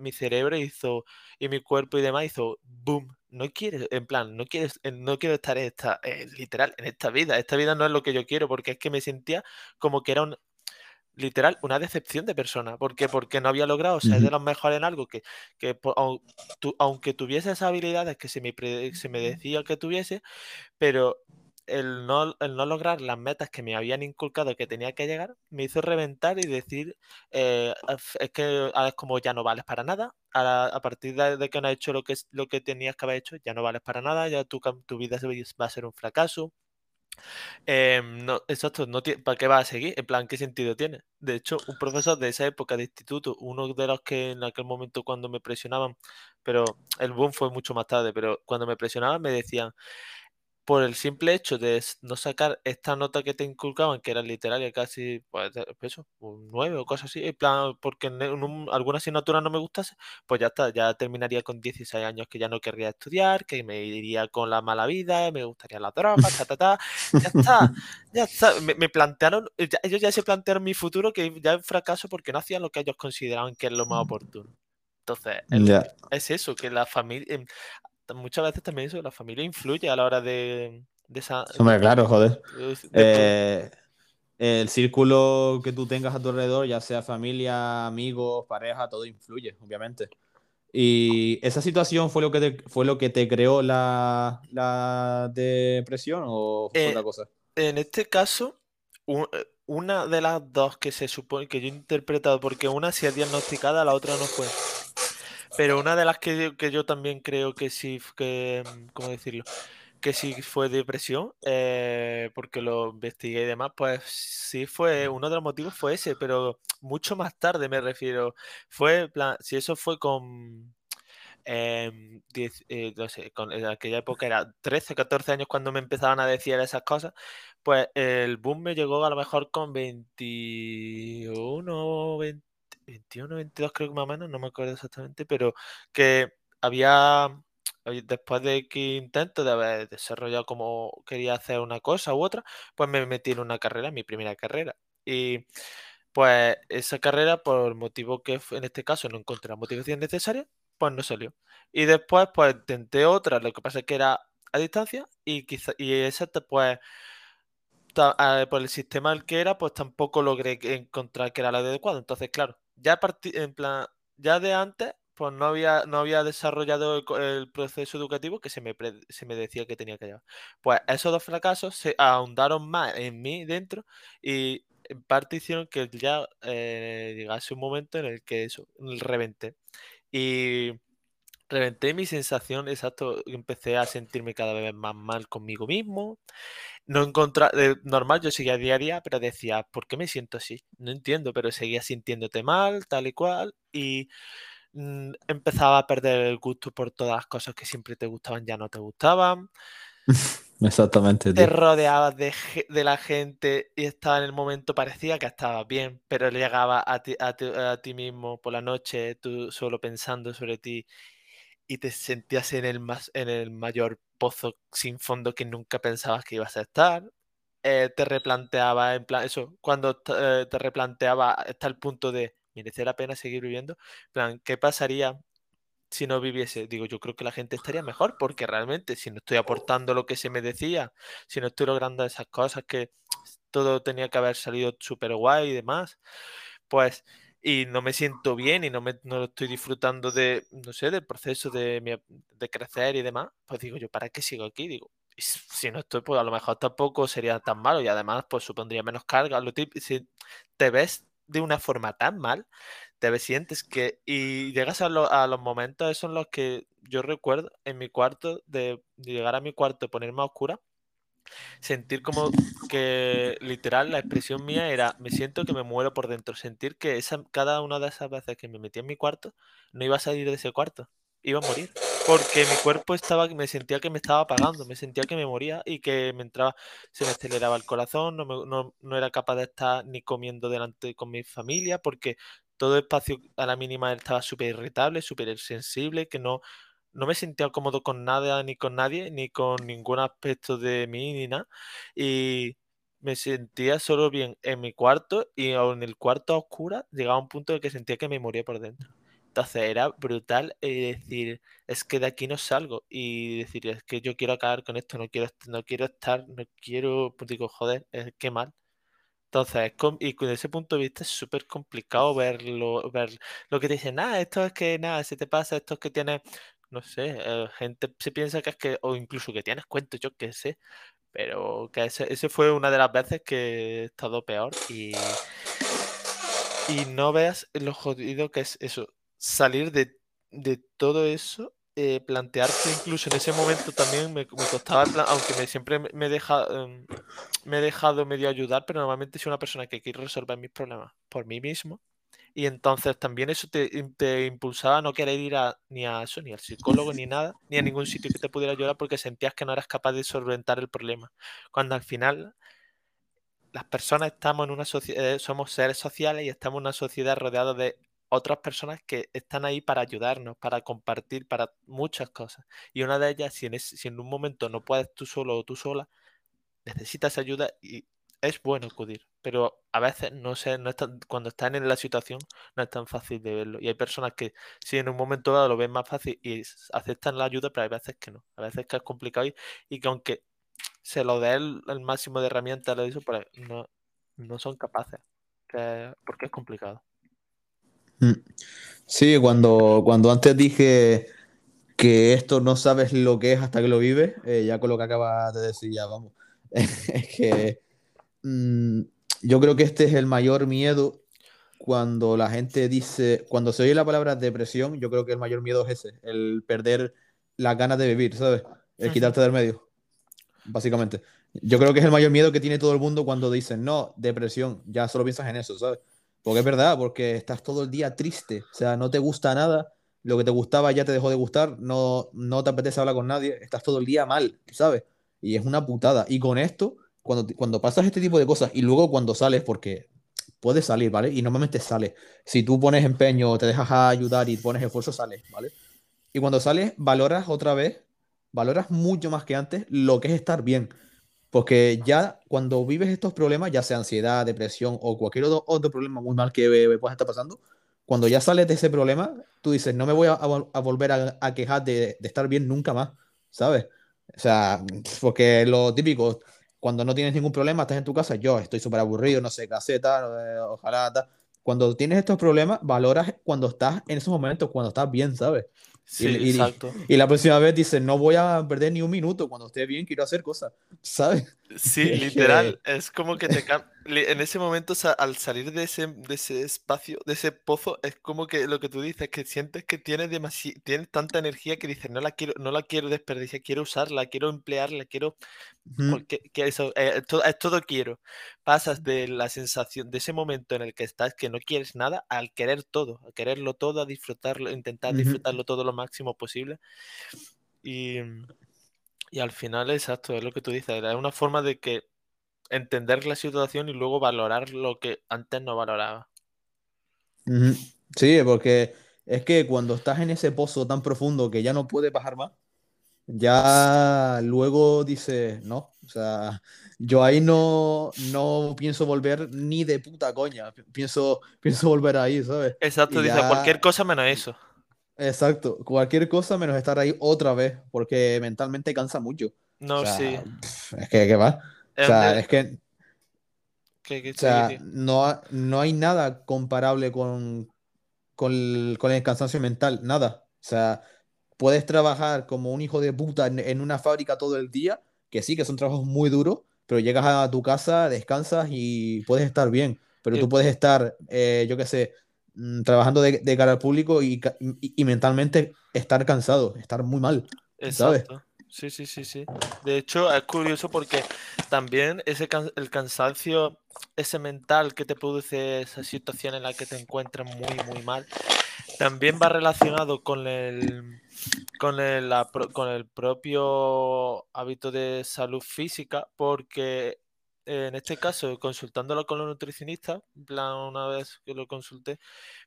mi cerebro hizo y mi cuerpo y demás hizo boom. No quieres, en plan, no quieres, no quiero estar en esta, eh, literal, en esta vida. Esta vida no es lo que yo quiero, porque es que me sentía como que era un, literal, una decepción de persona. porque Porque no había logrado ser de los mejores en algo que, que aunque tuviese esas habilidades que se me, se me decía que tuviese, pero el no, el no lograr las metas que me habían inculcado que tenía que llegar me hizo reventar y decir, eh, es que es como ya no vales para nada, a, partir de, que no has hecho lo que, lo que tenías que haber hecho, ya no vales para nada, ya tu, tu vida va a ser un fracaso. Em, no, exacto, no ¿para qué va a seguir? En plan, ¿qué sentido tiene? De hecho, un profesor de esa época de instituto, uno de los que en aquel momento cuando me presionaban, pero el boom fue mucho más tarde, pero cuando me presionaban me decían, por el simple hecho de no sacar esta nota que te inculcaban, que era literaria casi, pues, pues eso, un 9 o cosas así, en plan, porque en, alguna asignatura no me gustase, pues ya está, ya terminaría con 16 años que ya no querría estudiar, que me iría con la mala vida, me gustaría la droga, ta, ta, ta, ya está, ya está, me, plantearon, ellos ya se plantearon mi futuro que ya es fracaso porque no hacían lo que ellos consideraban que es lo más oportuno. Entonces, es eso, que la familia, em, muchas veces también eso, la familia influye a la hora de, de esa... Hombre, claro, joder. Eh, el círculo que tú tengas a tu alrededor, ya sea familia, amigos, pareja, todo influye, obviamente. ¿Y esa situación fue lo que te, fue lo que te creó la, la depresión o fue otra cosa? En este caso, una de las dos que se supone que yo he interpretado, porque una sí es diagnosticada, la otra no fue. Pero una de las que, yo también creo que sí, que, mm, ¿cómo decirlo? Que sí fue depresión, eh, porque lo investigué y demás, pues sí fue, uno de los motivos fue ese, pero mucho más tarde me refiero. Fue, plan, si eso fue con, em, eh, no sé, con, en aquella época era 13, 14 años cuando me empezaban a decir esas cosas, pues el boom me llegó a lo mejor con 21, 20 21, 22 creo que más o menos, no me acuerdo exactamente, pero que había, después de que intento de haber desarrollado como quería hacer una cosa u otra, pues me metí en una carrera, mi primera carrera. Y pues esa carrera, por motivo que en este caso no encontré la motivación necesaria, pues no salió. Y después pues intenté otra, lo que pasa es que era a distancia y quizá, y esa pues por el sistema al que era, pues tampoco logré encontrar que era la adecuado. Entonces, claro, ya en plan, ya de antes, pues no había, no había desarrollado el, proceso educativo que se me, se me decía que tenía que llevar. Pues esos dos fracasos se ahondaron más en mí dentro y en parte hicieron que ya eh, llegase un momento en el que eso, reventé. Y reventé mi sensación, exacto, empecé a sentirme cada vez más mal conmigo mismo no encontraba, normal yo seguía día a día, pero decía, ¿por qué me siento así? No entiendo, pero seguía sintiéndote mal, tal y cual, y mm, empezaba a perder el gusto por todas las cosas que siempre te gustaban, ya no te gustaban. Exactamente. Te rodeabas de, la gente y estaba en el momento, parecía que estabas bien, pero llegaba a ti, a ti mismo por la noche, tú solo pensando sobre ti y te sentías en el, más, en el mayor pozo sin fondo que nunca pensabas que ibas a estar. Eh, te replanteaba, en plan, eso, cuando eh, te replanteaba hasta el punto de, ¿merece la pena seguir viviendo? En plan, ¿qué pasaría si no viviese? Digo, yo creo que la gente estaría mejor, porque realmente si no estoy aportando lo que se me decía, si no estoy logrando esas cosas que todo tenía que haber salido súper guay y demás, pues y no me siento bien y no, me, no estoy disfrutando de, no sé, del proceso de, de crecer y demás, pues digo yo, ¿para qué sigo aquí? Digo, si no estoy, pues a lo mejor tampoco sería tan malo y además pues supondría menos carga. Lo si te ves de una forma tan mal, te ves, sientes que... Y llegas a, a los momentos esos en los que yo recuerdo en mi cuarto, de, llegar a mi cuarto ponerme a oscura sentir como que literal la expresión mía era me siento que me muero por dentro, sentir que esa, cada una de esas veces que me metía en mi cuarto no iba a salir de ese cuarto, iba a morir, porque mi cuerpo estaba, me sentía que me estaba apagando, me sentía que me moría y que me entraba, se me aceleraba el corazón, no, no, no era capaz de estar ni comiendo delante con mi familia porque todo espacio a la mínima estaba súper irritable, súper sensible, que no, no me sentía cómodo con nada ni con nadie, ni con ningún aspecto de mí ni nada. Y me sentía solo bien en mi cuarto y en el cuarto a oscura llegaba un punto en que sentía que me moría por dentro. Entonces era brutal eh, decir, es que de aquí no salgo y decir, es que yo quiero acabar con esto, no quiero, no quiero estar, no quiero, pues digo, joder, es qué mal. Entonces, y con ese punto de vista es súper complicado verlo, ver lo que te dicen, nada, esto es que nada, se te pasa, esto es que tienes, no sé, eh, gente se piensa que es que, o incluso que tienes cuentos, yo qué sé, pero que ese, ese fue una de las veces que he estado peor y, y no veas lo jodido que es eso, salir de, de todo eso eh, plantearte incluso en ese momento también me, costaba, aunque me, siempre me, deja, em, me he dejado medio ayudar, pero normalmente soy una persona que quiere resolver mis problemas por mí mismo. Y entonces también eso te, te, impulsaba a no querer ir a, ni a eso, ni al psicólogo, ni nada, ni a ningún sitio que te pudiera ayudar porque sentías que no eras capaz de solventar el problema. Cuando al final las personas estamos en una sociedad, eh, somos seres sociales y estamos en una sociedad rodeada de otras personas que están ahí para ayudarnos, para compartir, para muchas cosas. Y una de ellas, si en, si en un momento no puedes tú solo o tú sola, necesitas ayuda y es bueno acudir. Pero a veces no sé, no cuando están en la situación no es tan fácil de verlo. Y hay personas que si en un momento dado lo ven más fácil y aceptan la ayuda, pero hay veces que no. A veces que es complicado y, que aunque se lo dé el, máximo de herramientas, lo dicho, pues no, no son capaces. porque es complicado. Mm. Sí, cuando, cuando antes dije que esto no sabes lo que es hasta que lo vives, eh, ya con lo que acabas de decir, ya vamos. es que mm, yo creo que este es el mayor miedo cuando la gente dice, cuando se oye la palabra depresión, yo creo que el mayor miedo es ese, el perder las ganas de vivir, ¿sabes? El quitarte del medio, básicamente. Yo creo que es el mayor miedo que tiene todo el mundo cuando dicen, no, depresión, ya solo piensas en eso, ¿sabes? Porque es verdad, porque estás todo el día triste, o sea, no te gusta nada, lo que te gustaba ya te dejó de gustar, no, no te apetece hablar con nadie, estás todo el día mal, ¿sabes? Y es una putada. Y con esto, cuando, cuando pasas este tipo de cosas y luego cuando sales, porque puedes salir, ¿vale? Y normalmente sales. Si tú pones empeño, te dejas ayudar y pones esfuerzo, sales, ¿vale? Y cuando sales, valoras otra vez, valoras mucho más que antes lo que es estar bien. Porque ya cuando vives estos problemas, ya sea ansiedad, depresión o cualquier otro, problema muy mal que pueda estar pasando, cuando ya sales de ese problema, tú dices, no me voy a, volver a, quejar de, estar bien nunca más, ¿sabes? O sea, porque lo típico, cuando no tienes ningún problema, estás en tu casa, yo estoy súper aburrido, no sé, caseta, ojalá, tal. Cuando tienes estos problemas, valoras cuando estás en esos momentos, cuando estás bien, ¿sabes? Sí, y, exacto. Y, la próxima vez dice, no voy a perder ni un minuto, cuando esté bien quiero hacer cosas, ¿sabes? Sí, literal, es como que te en ese momento al salir de ese, de ese espacio, de ese pozo, es como que lo que tú dices, que sientes que tienes, tienes tanta energía que dices, no la quiero, no la quiero desperdiciar, quiero usarla, quiero emplearla, quiero, porque que eso, eh, todo quiero. Pasas de la sensación, de ese momento en el que estás, que no quieres nada, al querer todo, a quererlo todo, a disfrutarlo, intentar disfrutarlo todo lo máximo posible. Y, y al final, exacto, es lo que tú dices, es una forma de que entender la situación y luego valorar lo que antes no valoraba. Sí, porque es que cuando estás en ese pozo tan profundo que ya no puedes bajar más, ya luego dices, no, o sea, yo ahí no, no pienso volver ni de puta coña, pienso, pienso volver ahí, ¿sabes? Exacto, dice cualquier cosa menos eso. Exacto, cualquier cosa menos estar ahí otra vez, porque mentalmente cansa mucho. No, sí. Es que, ¿qué va? O sea, es que. o sea, no, no hay nada comparable con, con, el, cansancio mental, nada. O sea, puedes trabajar como un hijo de puta en, una fábrica todo el día, que sí, que son trabajos muy duros, pero llegas a tu casa, descansas y puedes estar bien. Pero tú puedes estar, eh, yo qué sé, mm, trabajando de, cara al público y, y, mentalmente estar cansado, estar muy mal. ¿sabes? Sí, sí, sí, sí. De hecho, es curioso porque también ese el cansancio, ese mental que te produce esa situación en la que te encuentras muy, muy mal, también va relacionado con el, con el, con el propio hábito de salud física, porque en este caso, consultándolo con los nutricionistas, en plan, una vez que lo consulté,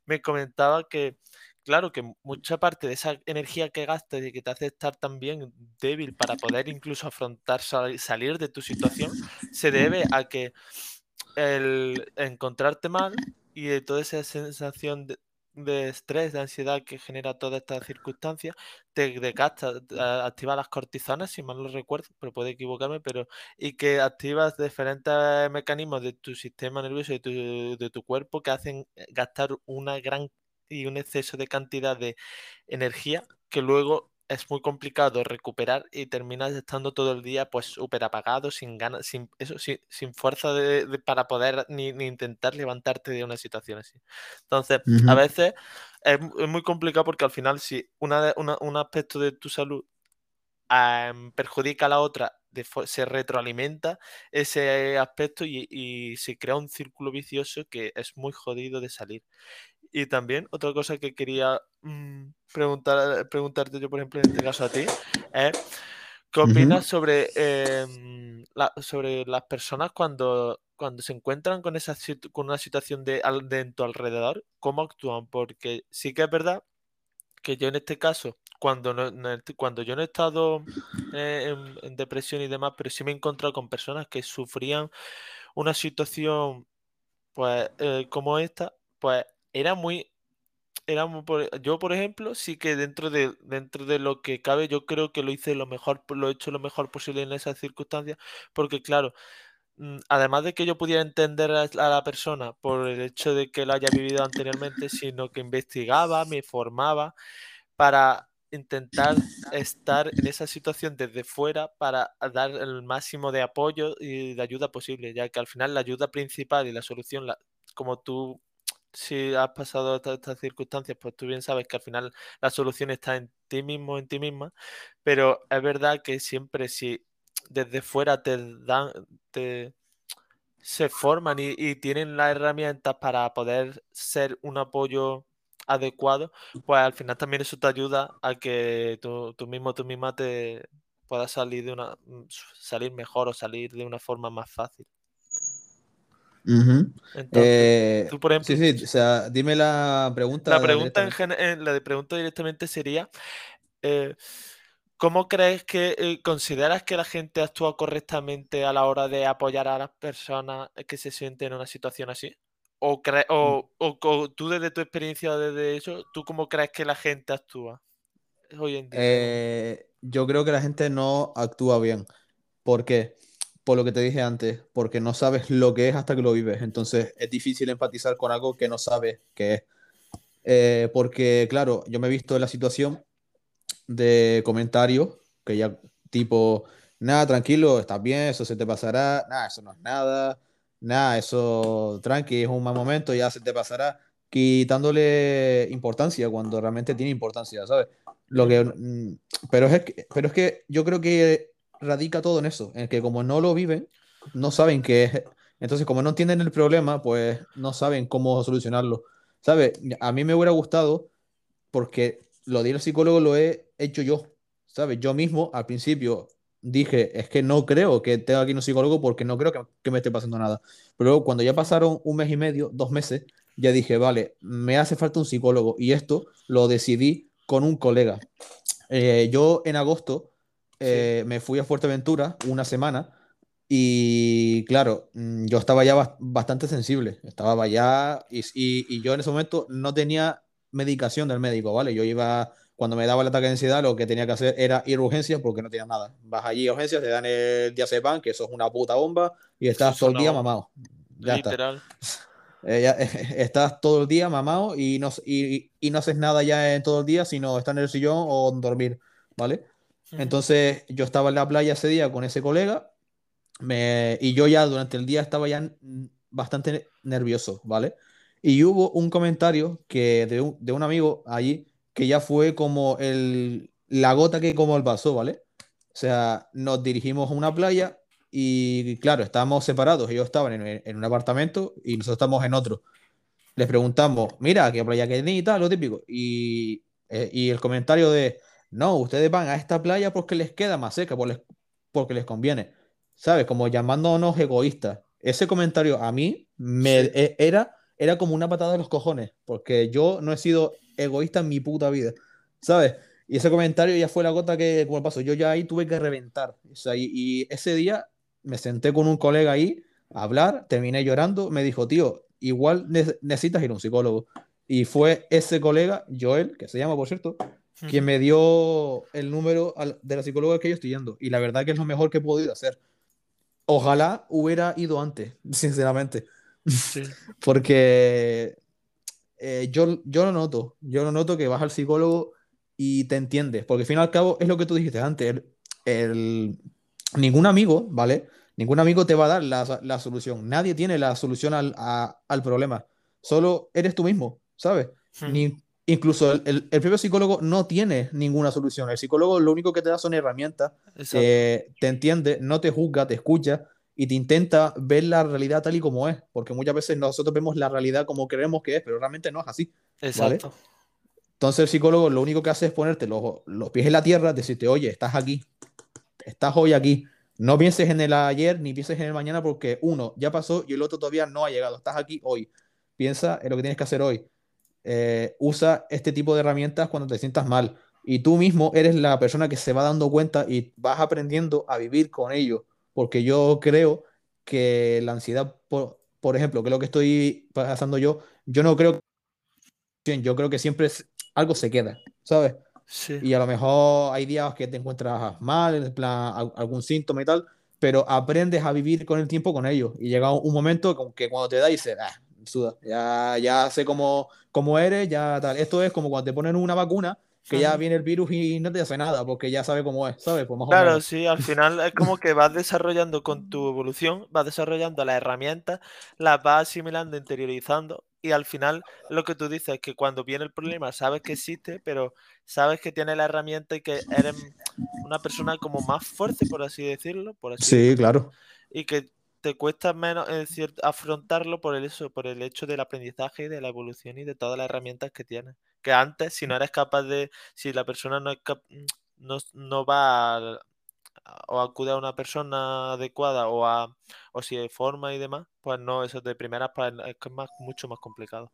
me comentaba que claro que mucha parte de esa energía que gastas y que te hace estar también débil para poder incluso afrontar, salir de tu situación, se debe a que el encontrarte mal y de toda esa sensación de estrés, de ansiedad que genera toda esta circunstancia, te desgasta, activa las cortisonas, si mal no recuerdo, pero puedo equivocarme, pero y que activas diferentes mecanismos de tu sistema nervioso y de tu, de tu cuerpo que hacen eh, gastar una gran y un exceso de cantidad de energía que luego es muy complicado recuperar y terminas estando todo el día pues súper apagado, sin ganas, sin eso, sin, sin fuerza de, para poder ni, intentar levantarte de una situación así. Entonces, a veces es, muy complicado porque al final si una, un aspecto de tu salud perjudica a la otra, se retroalimenta ese aspecto y, y se crea un círculo vicioso que es muy jodido de salir. Y también otra cosa que quería mm, preguntar, preguntarte yo, por ejemplo, en este caso a ti, es ¿qué opinas sobre, em, sobre las personas cuando, cuando se encuentran con, esa, con una situación de, de en tu alrededor? ¿Cómo actúan? Porque sí que es verdad que yo en este caso, cuando, no, cuando yo no he estado eh, en, depresión y demás, pero sí me he encontrado con personas que sufrían una situación pues eh, como esta, pues era muy, era yo por ejemplo, sí que dentro de, dentro de lo que cabe, yo creo que lo hice lo mejor, lo he hecho lo mejor posible en esas circunstancias, porque claro, mm, además de que yo pudiera entender a la persona por el hecho de que lo haya vivido anteriormente, sino que investigaba, me formaba para intentar estar en esa situación desde fuera para dar el máximo de apoyo y de ayuda posible, ya que al final la ayuda principal y la solución, la, como tú si has pasado estas, circunstancias, pues tú bien sabes que al final la solución está en ti mismo, en ti misma, pero es verdad que siempre si desde fuera te dan, te se forman y, tienen las herramientas para poder ser un apoyo adecuado, pues al final también eso te ayuda a que tú, tú mismo, tú misma te puedas salir de una salir mejor o salir de una forma más fácil. Eh, tú, por ejemplo, sí, sí, o sea, dime la pregunta. La pregunta, en la de pregunta directamente sería, eh, ¿cómo crees que eh, consideras que la gente actúa correctamente a la hora de apoyar a las personas que se sienten en una situación así? ¿O, mm. o, tú desde tu experiencia desde eso, tú cómo crees que la gente actúa hoy en día? yo creo que la gente no actúa bien. ¿Por qué? Por lo que te dije antes, porque no sabes lo que es hasta que lo vives. Entonces es difícil empatizar con algo que no sabes qué es. Eh, porque, claro, yo me he visto en la situación de comentarios que ya tipo, nada, tranquilo, estás bien, eso se te pasará, nada, eso no es nada, nada, eso tranqui, es un mal momento, ya se te pasará, quitándole importancia cuando realmente tiene importancia, ¿sabes? Lo que, mm, pero, es pero es que yo creo que radica todo en eso, en que como no lo viven, no saben qué es. Entonces, como no entienden el problema, pues no saben cómo solucionarlo. ¿Sabes? A mí me hubiera gustado, porque lo de ir al psicólogo lo he hecho yo. ¿Sabes? Yo mismo al principio dije, es que no creo que tenga aquí un psicólogo porque no creo que, que me esté pasando nada. Pero luego, cuando ya pasaron un mes y medio, dos meses, ya dije, vale, me hace falta un psicólogo. Y esto lo decidí con un colega. Eh, yo en agosto eh, me fui a Fuerteventura una semana y claro, mm, yo estaba ya bastante sensible, estaba ya y, y, yo en ese momento no tenía medicación del médico, ¿vale? Yo iba, cuando me daba el ataque de ansiedad, lo que tenía que hacer era ir a urgencias porque no tenía nada. Vas allí a urgencias, te dan el diazepam, que eso es una puta bomba, y estás todo el día mamado. Ya Literal. Eh, estás todo el día mamado y no, y, y no haces nada ya en todo el día, sino estar en el sillón o dormir, ¿vale? Entonces yo estaba en la playa ese día con ese colega y yo ya durante el día estaba ya bastante nervioso, ¿vale? Y hubo un comentario que de un, amigo allí que ya fue como el, la gota que como el vaso, ¿vale? O sea, nos dirigimos a una playa y claro, estábamos separados, ellos estaban en, un apartamento y nosotros estamos en otro. Les preguntamos, mira, ¿qué playa que y tal? Lo típico. Y, eh, y el comentario de, no, ustedes van a esta playa porque les queda más seca, porque les conviene. ¿Sabes? Como llamándonos egoístas. Ese comentario a mí me e, era, era como una patada de los cojones, porque yo no he sido egoísta en mi puta vida. ¿Sabes? Y ese comentario ya fue la gota que, como pasó, yo ya ahí tuve que reventar. y, ese día me senté con un colega ahí a hablar, terminé llorando, me dijo, tío, igual necesitas ir a un psicólogo. Y fue ese colega, Joel, que se llama, por cierto, quien me dio el número de la psicóloga que yo estoy yendo. Y la verdad que es lo mejor que he podido hacer. Ojalá hubiera ido antes, sinceramente. Porque eh, yo, yo lo noto, yo lo noto que vas al psicólogo y te entiendes, porque al fin y al cabo es lo que tú dijiste antes, el, ningún amigo, ¿vale? Ningún amigo te va a dar la, la solución, nadie tiene la solución al, al, problema, solo eres tú mismo, ¿sabes? Ni, incluso el, el, propio psicólogo no tiene ninguna solución, el psicólogo lo único que te da son herramientas, te entiende, no te juzga, te escucha y te intenta ver la realidad tal y como es, porque muchas veces nosotros vemos la realidad como creemos que es, pero realmente no es así. Exacto. Entonces el psicólogo lo único que hace es ponerte los, los, pies en la tierra, decirte, oye, estás aquí, estás hoy aquí. No pienses en el ayer ni pienses en el mañana porque uno ya pasó y el otro todavía no ha llegado. Estás aquí hoy. Piensa en lo que tienes que hacer hoy. Eh, usa este tipo de herramientas cuando te sientas mal. Y tú mismo eres la persona que se va dando cuenta y vas aprendiendo a vivir con ello porque yo creo que la ansiedad, por, por ejemplo, que es lo que estoy pasando yo, yo no creo que yo creo que siempre algo se queda, ¿sabes? Sí. Y a lo mejor hay días que te encuentras mal, en plan algún síntoma y tal, pero aprendes a vivir con el tiempo con ellos. Y llega un momento que cuando te da dices, ah, suda, ya, ya sé cómo, cómo eres, ya tal. Esto es como cuando te ponen una vacuna que ya viene el virus y no te hace nada porque ya sabe cómo es, ¿sabes? Pues claro, sí, al final es como que vas desarrollando con tu evolución, vas desarrollando las herramientas, las vas asimilando, interiorizando y al final lo que tú dices es que cuando viene el problema sabes que existe, pero sabes que tiene la herramienta y que eres una persona como más fuerte, por así decirlo. Por así sí, claro. Y que te cuesta menos afrontarlo por el, eso, por el hecho del aprendizaje y de la evolución y de todas las herramientas que tienes. Que antes, si no eres capaz de, si la persona no, es no, no va o acude a una persona adecuada o a o si hay forma y demás, pues no, eso de primeras pues, es mucho más complicado.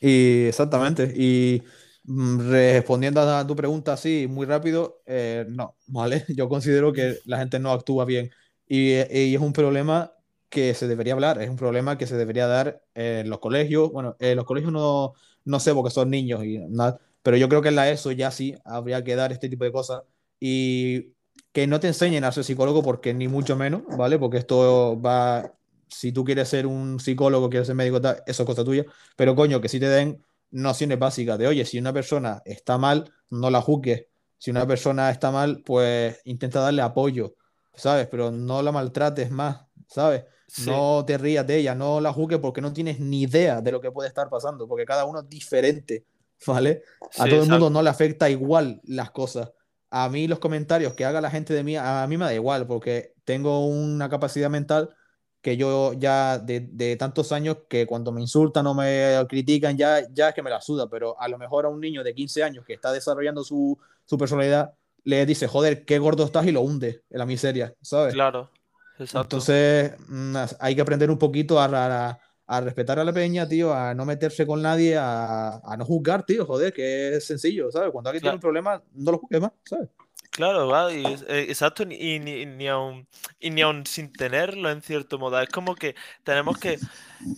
Y exactamente. Y mm, respondiendo a tu pregunta así, muy rápido, eh, no, ¿vale? Yo considero que la gente no actúa bien eh, y, es un problema que se debería hablar, es un problema que se debería dar en los colegios. Bueno, en los colegios no, no sé porque son niños y nada, pero yo creo que en la ESO ya sí habría que dar este tipo de cosas y que no te enseñen a ser psicólogo porque ni mucho menos, ¿vale? Porque esto va, si tú quieres ser un psicólogo, quieres ser médico, eso es cosa tuya, pero coño, que sí te den nociones básicas de, oye, si una persona está mal, no la juzgues. Si una persona está mal, pues intenta darle apoyo ¿sabes? Pero no la maltrates más, ¿sabes? No te rías de ella, no la juzgues porque no tienes ni idea de lo que puede estar pasando, porque cada uno es diferente, ¿vale? A todo el mundo no le afecta igual las cosas. A mí los comentarios que haga la gente de mí, a mí me da igual, porque tengo una capacidad mental que yo ya de, de, tantos años que cuando me insultan o me critican ya, ya es que me la suda, pero a lo mejor a un niño de 15 años que está desarrollando su, su personalidad le dice, joder, qué gordo estás y lo hunde en la miseria, ¿sabes? Claro, exacto. Entonces mm, hay que aprender un poquito a, a, respetar a la peña, tío, a no meterse con nadie, a, a no juzgar, tío, joder, que es sencillo, ¿sabes? Cuando alguien tiene un problema, no lo juzgue más, ¿sabes? Claro, va, y, eh, exacto, y, ni, ni, aun, y ni aun sin tenerlo en cierto modo. Es como que tenemos que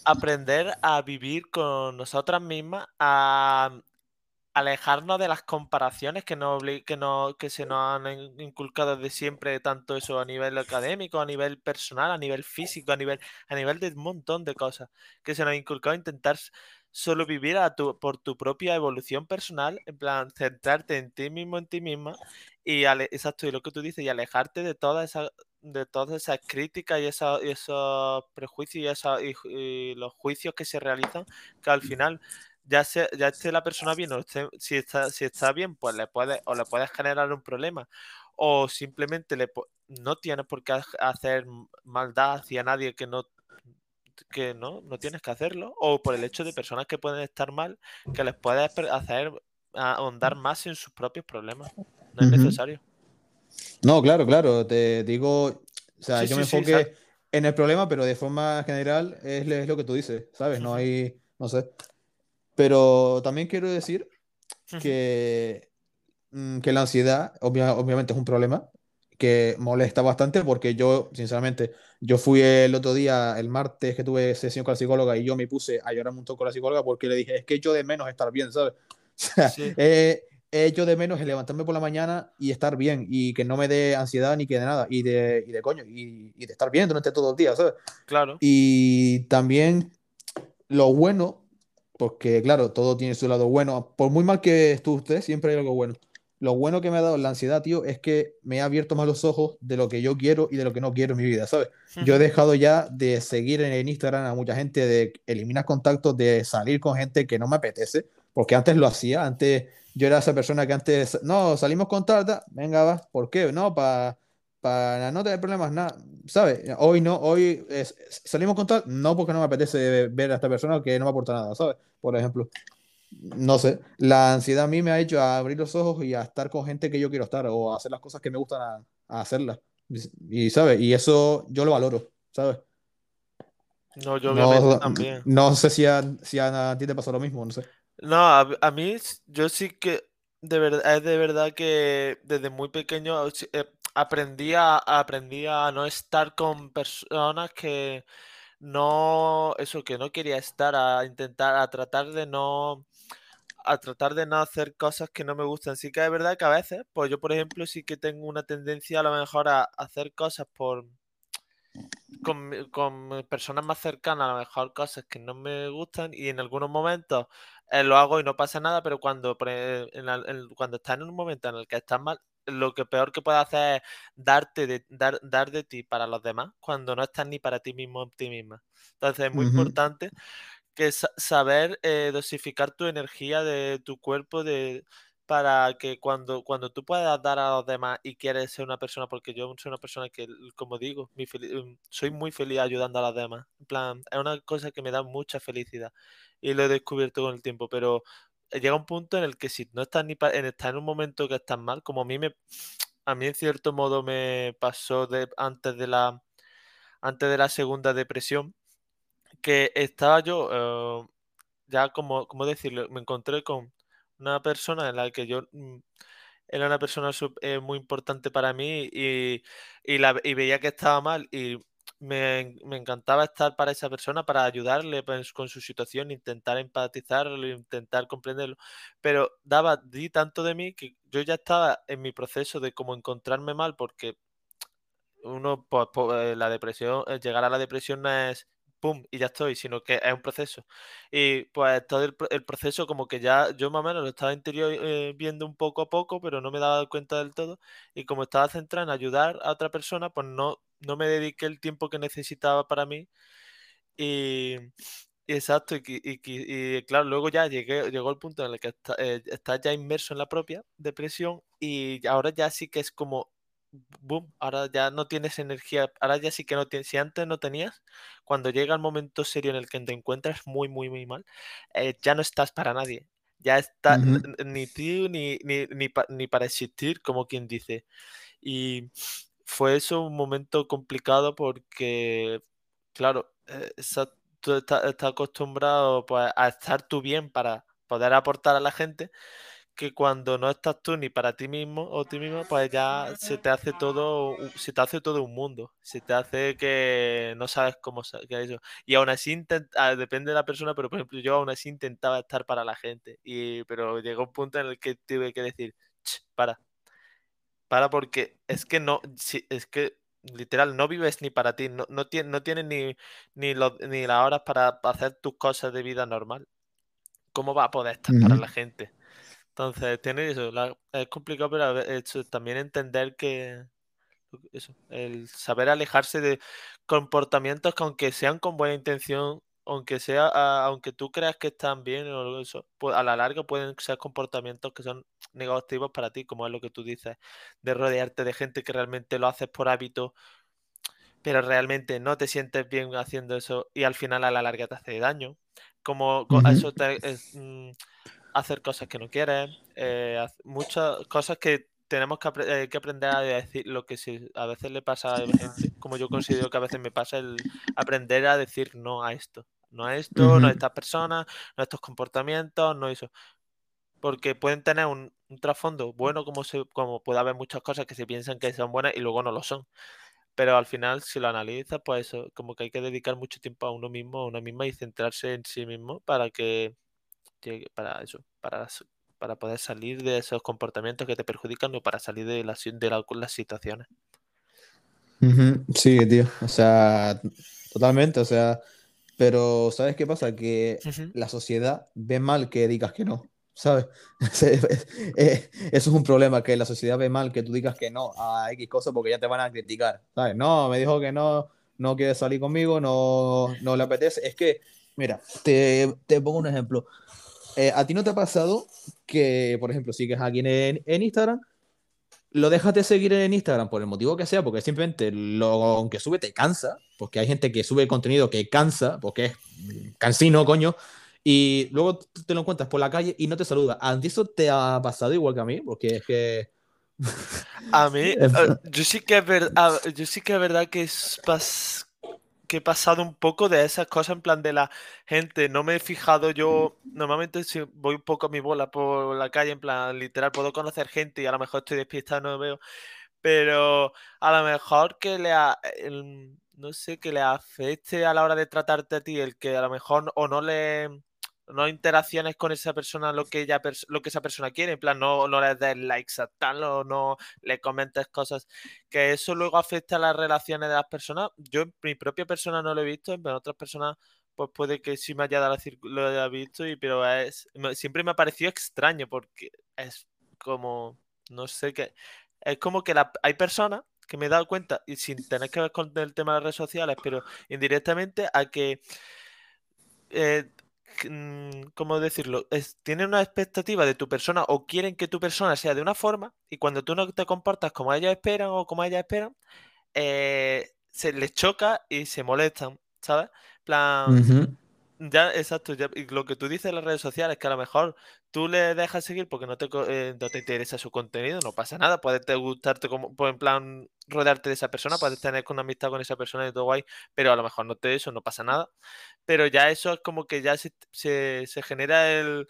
aprender a vivir con nosotras mismas, a, alejarnos de las comparaciones que, no, que, no, que se nos han inculcado desde siempre, tanto eso a nivel académico, a nivel personal, a nivel físico, a nivel, a nivel de un montón de cosas, que se nos ha inculcado intentar solo vivir a tu, por tu propia evolución personal, en plan, centrarte en ti mismo, en ti misma, y exacto, y lo que tú dices, y alejarte de todas esas de todas esas críticas y, esos prejuicios y, y los juicios que se realizan, que al final ya, sea, ya esté la persona bien o si, está, si está bien, pues le puedes o le puedes generar un problema o simplemente le, no tienes por qué hacer maldad hacia nadie que no que no, no tienes que hacerlo o por el hecho de personas que pueden estar mal que les puedes hacer ahondar más en sus propios problemas. No es necesario. No, claro, claro, te digo, o sea, yo me enfoque en el problema, pero de forma general es, es lo que tú dices, ¿sabes? No hay, no sé, pero también quiero decir que, mm, que la ansiedad obviamente es un problema que molesta bastante porque yo, sinceramente, yo fui el otro día, el martes que tuve sesión con la psicóloga y yo me puse a llorar un montón con la psicóloga porque le dije, es que yo de menos estar bien, ¿sabes? O sea, Sí. eh, he hecho de menos el levantarme por la mañana y estar bien y que no me dé ansiedad ni que de nada y de, y de coño y, y de estar bien durante todo el día, ¿sabes? Claro. Y también lo bueno, porque claro, todo tiene su lado bueno, por muy mal que esté usted, siempre hay algo bueno. Lo bueno que me ha dado la ansiedad, tío, es que me ha abierto más los ojos de lo que yo quiero y de lo que no quiero en mi vida, ¿sabes? Yo he dejado ya de seguir en Instagram a mucha gente, de eliminar contactos, de salir con gente que no me apetece, porque antes lo hacía, antes yo era esa persona que antes, no, salimos con tal, venga, va, ¿por qué? No, para para no tener problemas, nada, ¿sabes? Hoy no, hoy es- salimos con tal, no porque no me apetece ver a esta persona que no me aporta nada, ¿sabes? Por ejemplo, no sé, la ansiedad a mí me ha hecho a abrir los ojos y a estar con gente que yo quiero estar o a hacer las cosas que me gustan a, a hacerlas. Y, ¿sabes? Y eso yo lo valoro, ¿sabes? No, yo obviamente No, también. no sé si a, si a ti te pasó lo mismo, no sé. No, a, a mí yo sí que de verdad es de verdad que desde muy pequeño sí, eh, aprendí a, no estar con personas que no eso que no quería estar a intentar a tratar de no a tratar de no hacer cosas que no me gustan. Sí que es verdad que a veces, pues yo por ejemplo sí que tengo una tendencia a lo mejor a hacer cosas por con, con personas más cercanas, a lo mejor cosas que no me gustan y en algunos momentos eh, lo hago y no pasa nada, pero cuando, la- en- cuando estás en un momento en el que estás mal, lo que peor que puedes hacer es darte de, dar, dar de ti para los demás cuando no estás ni para ti mismo o ti misma. Entonces es muy importante que sa- saber eh, dosificar tu energía de tu cuerpo de, para que cuando, cuando tú puedas dar a los demás y quieres ser una persona, porque yo soy una persona que, como digo, mi mm, soy muy feliz ayudando a los demás. En plan, es una cosa que me da mucha felicidad y lo he descubierto con el tiempo, pero llega un punto en el que si no estás ni en, estás en un momento que estás mal, como a mí me, a mí en cierto modo me pasó de, antes de la, antes de la segunda depresión, que estaba yo eh, ya como, ¿cómo decirlo? Me encontré con una persona en la que yo mm, era una persona eh, muy importante para mí y, y, la, y veía que estaba mal y me, en- me encantaba estar para esa persona, para ayudarle pues, con su situación, intentar empatizarlo, intentar comprenderlo, pero daba, di tanto de mí que yo ya estaba en mi proceso de como encontrarme mal porque uno, pues, po- eh, la depresión, eh, llegar a la depresión no es pum y ya estoy, sino que es un proceso. Y pues todo el proceso como que ya yo más o menos lo estaba interior eh, viendo un poco a poco, pero no me daba cuenta del todo. Y como estaba centrado en ayudar a otra persona, pues no, no me dediqué el tiempo que necesitaba para mí. Y, exacto, y, y y claro, luego ya llegué, llegó el punto en el que está, eh, estás ya inmerso en la propia depresión y ahora ya sí que es como, boom, ahora ya no tienes energía, ahora ya sí que no tienes, si antes no tenías, cuando llega el momento serio en el que te encuentras muy, muy, muy mal, eh, ya no estás para nadie, ya está, ni tú ni, ni, ni, pa- ni para existir, como quien dice. Y fue eso un momento complicado porque, claro, eh, esa- tú estás, acostumbrado pues, a estar tú bien para poder aportar a la gente, que cuando no estás tú ni para ti mismo o ti mismo, pues ya se te hace todo, se te hace todo un mundo, se te hace que no sabes cómo es eso. Y aún así, ah, depende de la persona, pero por ejemplo, yo aún así intentaba estar para la gente, y, pero llegó un punto en el que tuve que decir, "Ch, para. Para porque es que no, si- es que literal no vives ni para ti, no, no, tienes, no tienes ni, ni, los- ni las horas para hacer tus cosas de vida normal. ¿Cómo vas a poder estar para la gente? Entonces, tiene eso, la- es complicado, pero eso, también entender que eso, el saber alejarse de comportamientos que aunque sean con buena intención, aunque sea, aunque tú creas que están bien o eso, pues a la larga pueden ser comportamientos que son negativos para ti, como es lo que tú dices, de rodearte de gente que realmente lo haces por hábito, pero realmente no te sientes bien haciendo eso y al final a la larga te hace daño. Como eso te, es, mm, hacer cosas que no quieres, eh, muchas cosas que tenemos que, eh, que aprender a decir lo que sí, a veces le pasa a la gente, como yo considero que a veces me pasa el aprender a decir no a esto, no a esto, no a estas personas, no a estos comportamientos, no a eso, porque pueden tener un un trasfondo bueno como, se, como puede haber muchas cosas que se piensan que son buenas y luego no lo son. Pero al final, si lo analizas, pues eso, como que hay que dedicar mucho tiempo a uno mismo, a una misma y centrarse en sí mismo para que llegue, para eso, para, para poder salir de esos comportamientos que te perjudican o para salir de, la, de las situaciones. Sí, tío, o sea, totalmente, o sea, pero ¿sabes qué pasa? Que la sociedad ve mal que digas que no, ¿sabes? Eso es un problema, que la sociedad ve mal que tú digas que no a X cosas porque ya te van a criticar, ¿sabes? No, me dijo que no, no quiere salir conmigo, no, no le apetece. Es que, mira, te, te pongo un ejemplo. Eh, ¿A ti no te ha pasado que, por ejemplo, sigues a alguien en, en Instagram lo dejas de seguir en Instagram por el motivo que sea, porque simplemente lo que sube te cansa, porque hay gente que sube contenido que cansa, porque es cansino, coño, y luego te lo encuentras por la calle y no te saluda. ¿A ti eso te ha pasado igual que a mí? Porque es que... A mí, yo sí que es verdad, yo sí que es verdad que es pas he pasado un poco de esas cosas en plan de la gente. No me he fijado yo. Normalmente si voy un poco a mi bola por la calle, en plan literal, puedo conocer gente y a lo mejor estoy despistado, no veo. Pero a lo mejor que le ha, no sé, que le afecte a la hora de tratarte a ti, el que a lo mejor o no le no interacciones con esa persona lo que ella lo que esa persona quiere, en plan no, no le des likes a tal o no le comentes cosas, que eso luego afecta a las relaciones de las personas. Yo en mi propia persona no lo he visto, pero otras personas pues puede que sí me haya dado lo haya visto, y, pero es siempre me ha parecido extraño porque es como no sé qué es como que hay personas que me he dado cuenta y sin tener que ver con el tema de las redes sociales, pero indirectamente a que eh, ¿cómo decirlo? Es, tienen una expectativa de tu persona o quieren que tu persona sea de una forma y cuando tú no te comportas como ellos esperan o como ellas esperan, eh, se les choca y se molestan, ¿sabes? plan, ya, exacto, y lo que tú dices en las redes sociales, que a lo mejor tú le dejas seguir porque no te, eh, no te interesa su contenido, no pasa nada, puedes gustarte como, pues, en plan, rodearte de esa persona, puedes tener una amistad con esa persona y todo guay, pero a lo mejor no te eso, no pasa nada. Pero ya eso es como que ya se, se, genera el,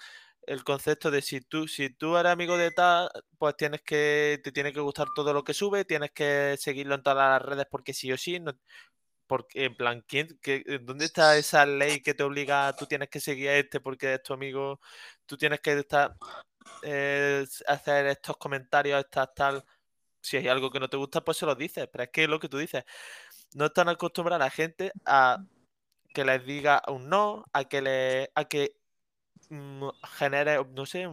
el, concepto de si tú, si tú eres amigo de tal, pues tienes que, te tiene que gustar todo lo que sube, tienes que seguirlo en todas las redes porque sí o sí, no, porque, en plan, ¿quién, qué, ¿dónde está esa ley que te obliga, tú tienes que seguir a este porque es tu amigo, tú tienes que estar, eh, hacer estos comentarios, estas tal, si hay algo que no te gusta, pues se lo dices, pero es que es lo que tú dices, no están acostumbrados a la gente a que les diga un no, a que le, a que mm, genere, no sé,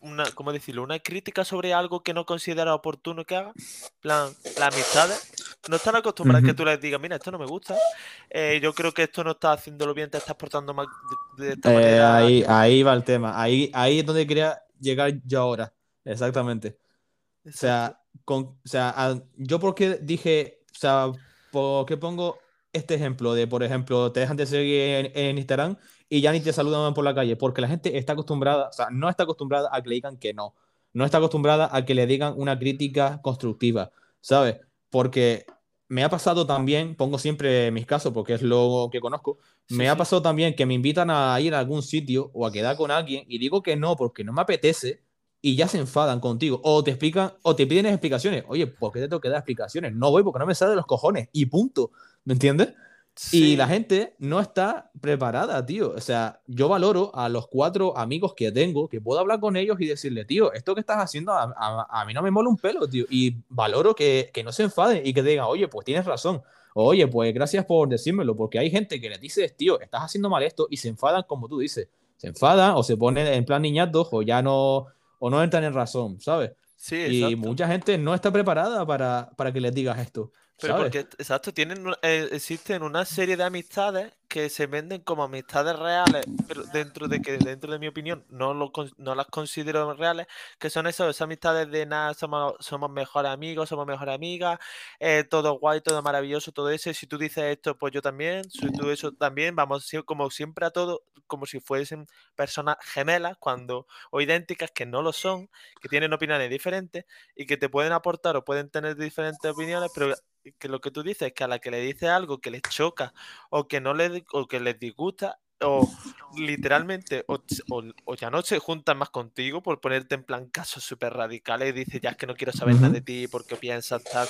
una, ¿cómo decirlo? Una crítica sobre algo que no considera oportuno que haga. plan, las amistades no están acostumbradas a que tú les digas, mira, esto no me gusta. Eh, yo creo que esto no está haciéndolo bien, te estás portando mal de, esta eh, manera. Ahí, ahí va el tema. Ahí, ahí es donde quería llegar yo ahora. Exactamente. O sea, con, o sea, yo porque dije, o sea, ¿por qué pongo este ejemplo de, por ejemplo, te dejan de seguir en Instagram y ya ni te saludan por la calle, porque la gente está acostumbrada, o sea, no está acostumbrada a que le digan que no, no está acostumbrada a que le digan una crítica constructiva, ¿sabes? Porque me ha pasado también, pongo siempre mis casos porque es lo que conozco, me ha pasado también que me invitan a ir a algún sitio o a quedar con alguien y digo que no porque no me apetece y ya se enfadan contigo o te explican o te piden explicaciones. Oye, ¿por qué te tengo que dar explicaciones? No voy porque no me sale de los cojones y punto. ¿Me entiendes? Y la gente no está preparada, tío. O sea, yo valoro a los cuatro amigos que tengo, que puedo hablar con ellos y decirle, tío, esto que estás haciendo a, mí no me mola un pelo, tío. Y valoro que, que, no se enfaden y que digan, oye, pues tienes razón. Oye, pues gracias por decírmelo, porque hay gente que le dices, tío, estás haciendo mal esto y se enfadan como tú dices. Se enfadan o se ponen en plan niñatos o ya no, o no entran en razón, ¿sabes? Sí, y mucha gente no está preparada para, para que les digas esto. Pero porque, exacto, tienen, eh, existen una serie de amistades que se venden como amistades reales, pero dentro de que, dentro de mi opinión, no, lo, no las considero reales, que son esas, amistades de nada, somos, somos mejores amigos, somos mejores amigas, eh, todo guay, todo maravilloso, todo eso. Si tú dices esto, pues yo también, si tú eso también, vamos como siempre a todo, como si fuesen personas gemelas, cuando, o idénticas, que no lo son, que tienen opiniones diferentes y que te pueden aportar o pueden tener diferentes opiniones, pero que lo que tú dices es que a la que le dice algo que les choca o que no le o que les disgusta, o literalmente, o, o, ya no se juntan más contigo por ponerte en plan casos súper radicales y dices, ya es que no quiero saber nada de ti porque piensas tal.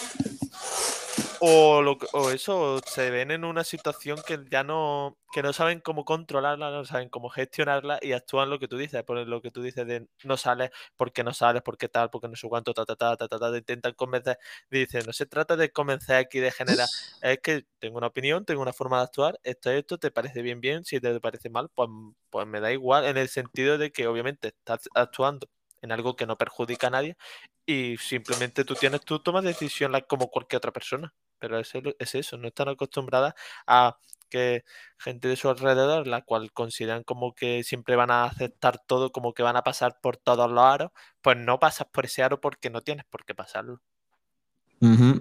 O, lo, o eso, se ven en una situación que ya no, que no saben cómo controlarla, no saben cómo gestionarla y actúan lo que tú dices, por lo que tú dices de no sales, porque no sales, porque tal, porque no sé cuánto, ta, ta, ta, ta, ta, ta, intentan convencer. Dice, no se trata de convencer aquí, de generar, es que tengo una opinión, tengo una forma de actuar, esto, esto, te parece bien, bien, si te parece mal, pues, pues me da igual, en el sentido de que obviamente estás actuando en algo que no perjudica a nadie y simplemente tú tienes, tú tomas decisión como cualquier otra persona pero es, es eso, no están acostumbradas a que gente de su alrededor, la cual consideran como que siempre van a aceptar todo, como que van a pasar por todos los aros, pues no pasas por ese aro porque no tienes por qué pasarlo.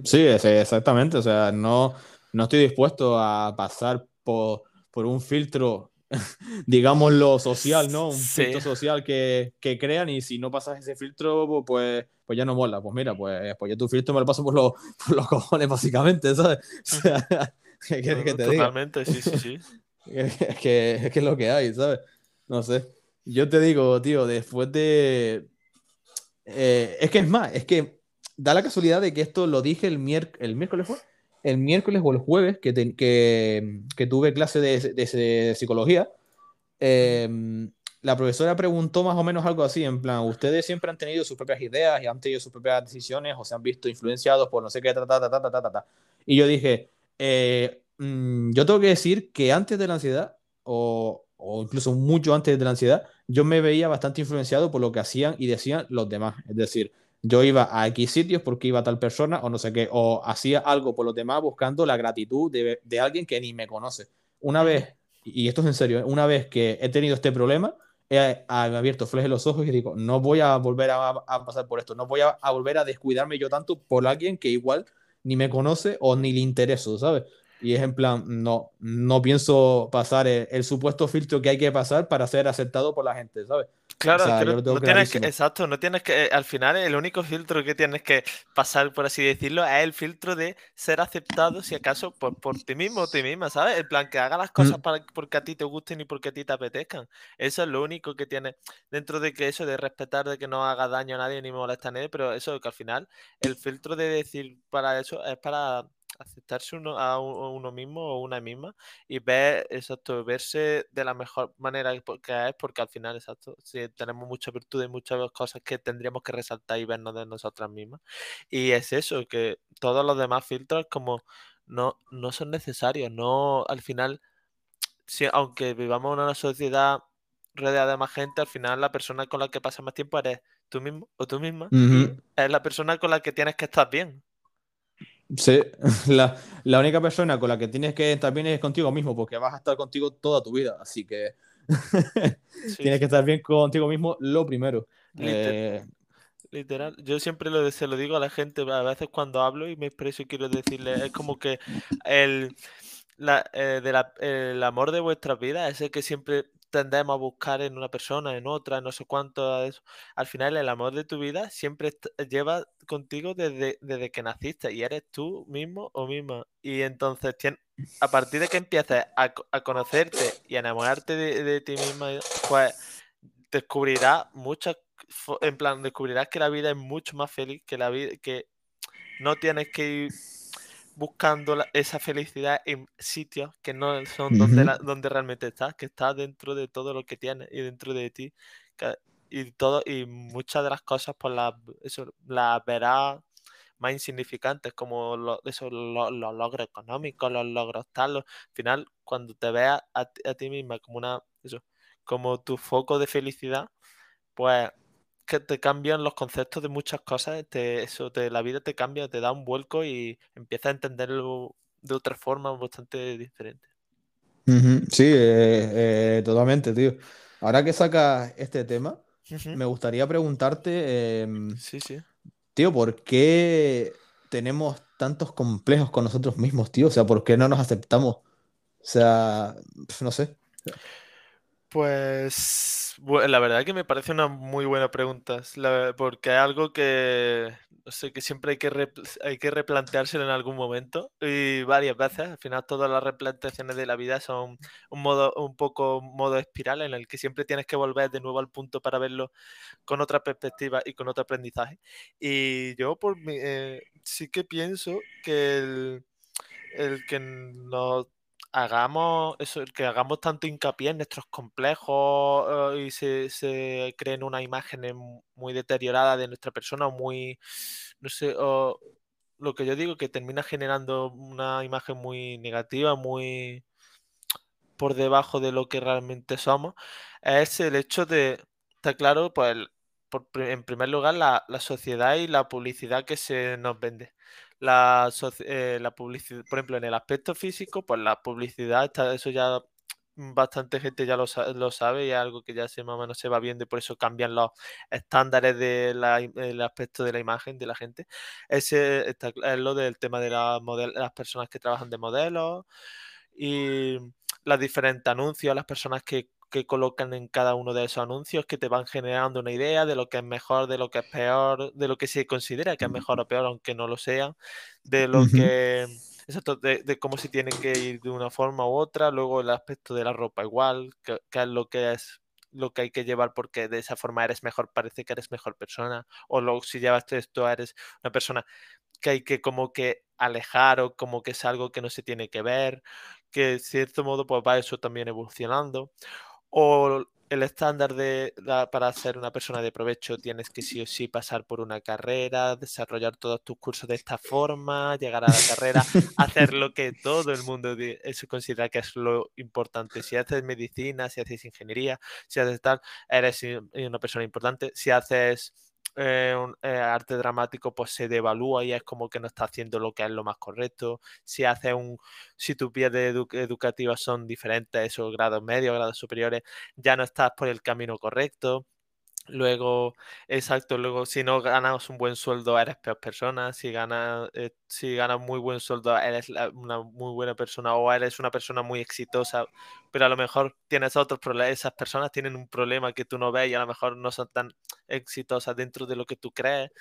Sí, exactamente, o sea, no, no estoy dispuesto a pasar por, por un filtro digámoslo, social, ¿no? Un filtro social que, que, crean y si no pasas ese filtro, pues, pues ya no mola. Pues mira, pues, pues yo tu filtro me lo paso por, los, por los cojones, básicamente, ¿sabes? O sea, ¿qué quieres que te Totalmente, sí, sí, sí. es, que, es que es lo que hay, ¿sabes? No sé. Yo te digo, tío, después de... Eh, es que es más, es que da la casualidad de que esto lo dije el, el miércoles, ¿fue? El miércoles o el jueves que, que, tuve clase de, psicología, em, la profesora preguntó más o menos algo así, en plan, ustedes siempre han tenido sus propias ideas y han tenido sus propias decisiones o se han visto influenciados por no sé qué, ta, ta, ta, ta, ta, ta, Y yo dije, eh, mm, yo tengo que decir que antes de la ansiedad, o, o incluso mucho antes de la ansiedad, yo me veía bastante influenciado por lo que hacían y decían los demás. Es decir, yo iba a X sitios porque iba a tal persona o no sé qué, o hacía algo por los demás buscando la gratitud de, de alguien que ni me conoce. Una vez, y esto es en serio, ¿eh? una vez que he tenido este problema, he, abierto fleje los ojos y digo, no voy a volver a, a pasar por esto, no voy a, a, volver a descuidarme yo tanto por alguien que igual ni me conoce o ni le intereso, ¿sabes? Y es en plan, no, no pienso pasar el, supuesto filtro que hay que pasar para ser aceptado por la gente, ¿sabes? Claro, no tienes que, exacto, no tienes que, eh, al final el único filtro que tienes que pasar, por así decirlo, es el filtro de ser aceptado, si acaso, por, por ti mismo o ti misma, ¿sabes? El plan que haga las cosas mm. para, porque a ti te gusten y porque a ti te apetezcan. Eso es lo único que tienes dentro de que eso de respetar, de que no haga daño a nadie ni molesta a nadie, pero eso que al final el filtro de decir para eso es para aceptarse uno a uno mismo o una misma y ver, exacto, verse de la mejor manera que es, porque al final, exacto, si tenemos mucha virtud y muchas cosas que tendríamos que resaltar y vernos de nosotras mismas. Y es eso, que todos los demás filtros como no, no son necesarios, no, al final, si, aunque vivamos en una sociedad rodeada de más gente, al final la persona con la que pasas más tiempo eres tú mismo o tú misma es la persona con la que tienes que estar bien. Sí, la, única persona con la que tienes que estar bien es contigo mismo, porque vas a estar contigo toda tu vida, así que tienes que estar bien contigo mismo lo primero. Eh, Literal, yo siempre lo, se lo digo a la gente, a veces cuando hablo y me expreso y quiero decirle, es como que el, eh, el amor de vuestra vida, ese que siempre tendemos a buscar en una persona, en otra, no sé cuánto. Eso. Al final, el amor de tu vida siempre lleva contigo desde, desde que naciste y eres tú mismo o misma. Y entonces, a partir de que empieces a, a conocerte y a enamorarte de, ti misma, pues descubrirás muchas, en plan, descubrirás que la vida es mucho más feliz, que la vida, que no tienes que ir buscando esa felicidad en sitios que no son donde, donde realmente estás, que está dentro de todo lo que tienes y dentro de ti. y todo, y muchas de las cosas, pues las, las verás más insignificantes, como eso, los, logros económicos, los logros tal. Al final, cuando te veas a, a ti misma como una, eso, como tu foco de felicidad, pues que te cambian los conceptos de muchas cosas, eso, te, la vida te cambia, te da un vuelco y empiezas a entenderlo de otra forma bastante diferente. Sí, eh, eh, totalmente, tío. Ahora que sacas este tema, me gustaría preguntarte, em, sí, sí. tío, ¿por qué tenemos tantos complejos con nosotros mismos, tío? O sea, ¿por qué no nos aceptamos? O sea, no sé. Pues la verdad que me parece una muy buena pregunta, porque es algo que, sé, que siempre hay que, hay que replanteárselo en algún momento y varias veces. Al final todas las replanteaciones de la vida son un modo, un poco modo espiral en el que siempre tienes que volver de nuevo al punto para verlo con otra perspectiva y con otro aprendizaje. Y yo por mi, eh, sí que pienso que el, el que nos hagamos eso, que hagamos tanto hincapié en nuestros complejos eh, y se, se creen una imagen muy deteriorada de nuestra persona, muy, no sé, lo que yo digo, que termina generando una imagen muy negativa, muy por debajo de lo que realmente somos, es el hecho de, está claro, pues en primer lugar la, la sociedad y la publicidad que se nos vende la, eh, la publicidad, por ejemplo, en el aspecto físico, pues la publicidad, está, eso ya bastante gente ya lo, lo, sabe y es algo que ya se más o menos se va viendo y por eso cambian los estándares del aspecto de la imagen de la gente. Ese está, es lo del tema de las personas que trabajan de modelos y los diferentes anuncios, las personas que que colocan en cada uno de esos anuncios que te van generando una idea de lo que es mejor, de lo que es peor, de lo que se considera que es mejor o peor, aunque no lo sea, de lo que... Exacto, de, cómo se tiene que ir de una forma u otra, luego el aspecto de la ropa igual, que, es lo que es lo que hay que llevar porque de esa forma eres mejor, parece que eres mejor persona, o luego si llevas esto eres una persona que hay que como que alejar o como que es algo que no se tiene que ver, que de cierto modo pues va eso también evolucionando o el estándar de para ser una persona de provecho tienes que sí o sí pasar por una carrera, desarrollar todos tus cursos de esta forma, llegar a la carrera, hacer lo que todo el mundo eso considera que es lo importante. Si haces medicina, si haces ingeniería, si haces tal, eres una persona importante. Si haces eh, un, eh, arte dramático pues se devalúa y es como que no está haciendo lo que es lo más correcto. Si hace un, si tus vías educativas son diferentes, esos grados medios, grados superiores, ya no estás por el camino correcto. Luego, exacto, luego si no ganas un buen sueldo eres peor persona, si ganas, eh, si ganas muy buen sueldo eres una muy buena persona o eres una persona muy exitosa, pero a lo mejor tienes otros problemas, esas personas tienen un problema que tú no ves y a lo mejor no son tan exitosas dentro de lo que tú crees.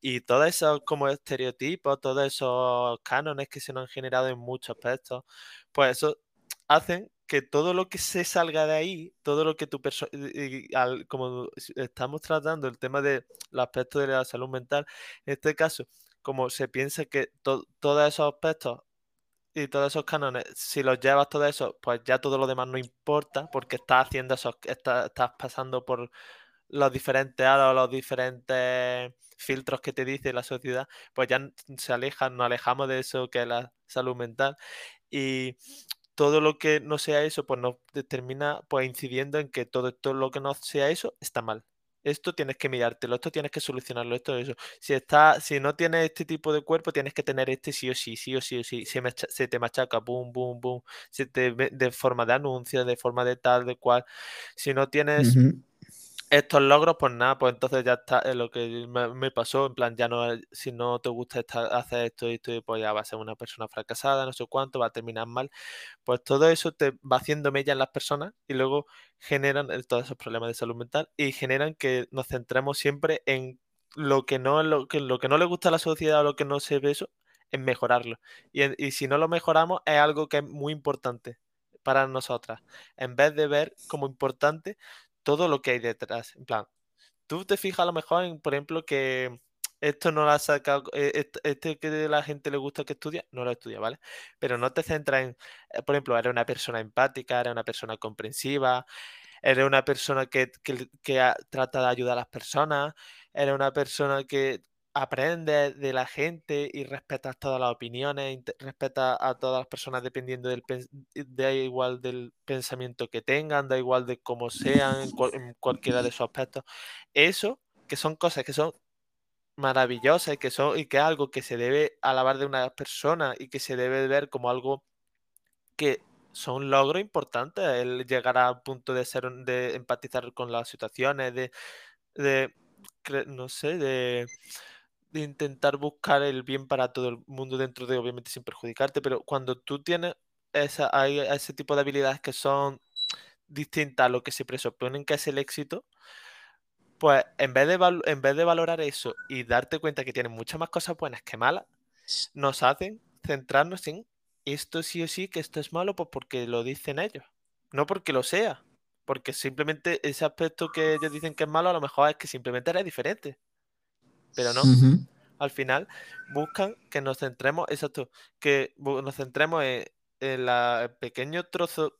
Y todos esos como estereotipos, todos esos cánones que se nos han generado en muchos aspectos, pues eso hacen que todo lo que se salga de ahí, todo lo que tu persona, como estamos tratando el tema del aspecto de la salud mental, en este caso, como se piensa que todos esos aspectos y todos esos cánones, si los llevas todo eso, pues ya todo lo demás no importa, porque estás haciendo eso, estás, pasando por los diferentes aros, los diferentes filtros que te dice la sociedad, pues ya se alejan, nos alejamos de eso que es la salud mental. Y todo lo que no sea eso, pues no termina pues incidiendo en que todo, todo lo que no sea eso está mal. Esto tienes que mirártelo, esto tienes que solucionarlo, esto eso. Si está, si no tienes este tipo de cuerpo, tienes que tener este sí o sí, sí o sí o sí. Se, se te machaca, boom, boom, boom. Se te de forma de anuncio, de forma de tal, de cual. Si no tienes estos logros, pues nada, pues entonces ya está es lo que me, pasó, en plan, ya no, si no te gusta hacer esto y esto, pues ya va a ser una persona fracasada, no sé cuánto, va a terminar mal, pues todo eso te va haciendo mella en las personas y luego generan todos esos problemas de salud mental y generan que nos centremos siempre en lo que no, lo que, lo que no le gusta a la sociedad o lo que no se ve eso, en mejorarlo. Y, y si no lo mejoramos, es algo que es muy importante para nosotras. En vez de ver como importante todo lo que hay detrás. En plan, tú te fijas a lo mejor en, por ejemplo, que esto no lo ha sacado, eh, este, que la gente le gusta que estudia, no lo estudia, ¿vale? Pero no te centras en, eh, por ejemplo, eres una persona empática, eres una persona comprensiva, eres una persona que, que trata de ayudar a las personas, eres una persona que aprendes de la gente y respetas todas las opiniones, respetas a todas las personas dependiendo del da igual del pensamiento que tengan, da igual de cómo sean en, cualquiera de esos aspectos. Eso, que son cosas que son maravillosas y que son y que es algo que se debe alabar de una persona y que se debe ver como algo que son logros importantes el llegar al punto de ser de empatizar con las situaciones de, de no sé de de intentar buscar el bien para todo el mundo dentro de, obviamente, sin perjudicarte, pero cuando tú tienes esa, hay ese tipo de habilidades que son distinta a lo que se presuponen que es el éxito, pues en vez, de en vez de valorar eso y darte cuenta que tienen muchas más cosas buenas que malas, nos hacen centrarnos en esto sí o sí, que esto es malo, pues porque lo dicen ellos, no porque lo sea, porque simplemente ese aspecto que ellos dicen que es malo, a lo mejor es que simplemente era diferente, pero no. Al final buscan que nos centremos, exacto, que nos centremos en, el pequeño trozo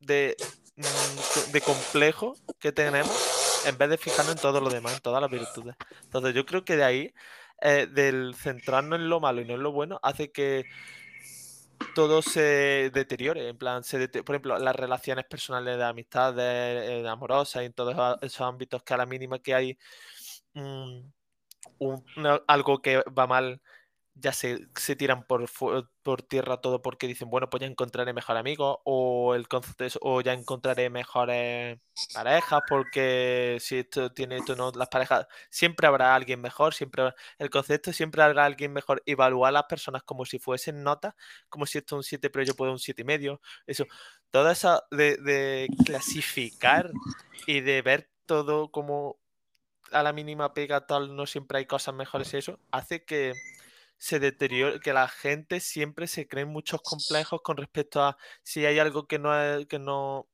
de, mm, de complejo que tenemos en vez de fijarnos en todo lo demás, en todas las virtudes. Entonces yo creo que de ahí, eh, del centrarnos en lo malo y no en lo bueno, hace que todo se deteriore. En plan, se por ejemplo, las relaciones personales de amistad, de, eh, amorosas, en todos esos ámbitos que a la mínima que hay mm, algo que va mal ya se, se tiran por, por, tierra todo porque dicen, bueno, pues ya encontraré mejor amigo o el concepto o ya encontraré mejores parejas porque si esto tiene esto no, las parejas, siempre habrá alguien mejor, siempre el concepto siempre habrá alguien mejor, evaluar a las personas como si fuesen notas, como si esto es un 7 pero yo puedo un 7 y medio, eso, toda esa de clasificar y de ver todo como a la mínima pega tal, no siempre hay cosas mejores y eso, hace que se deteriora, que la gente siempre se cree muchos complejos con respecto a si hay algo que no es, que no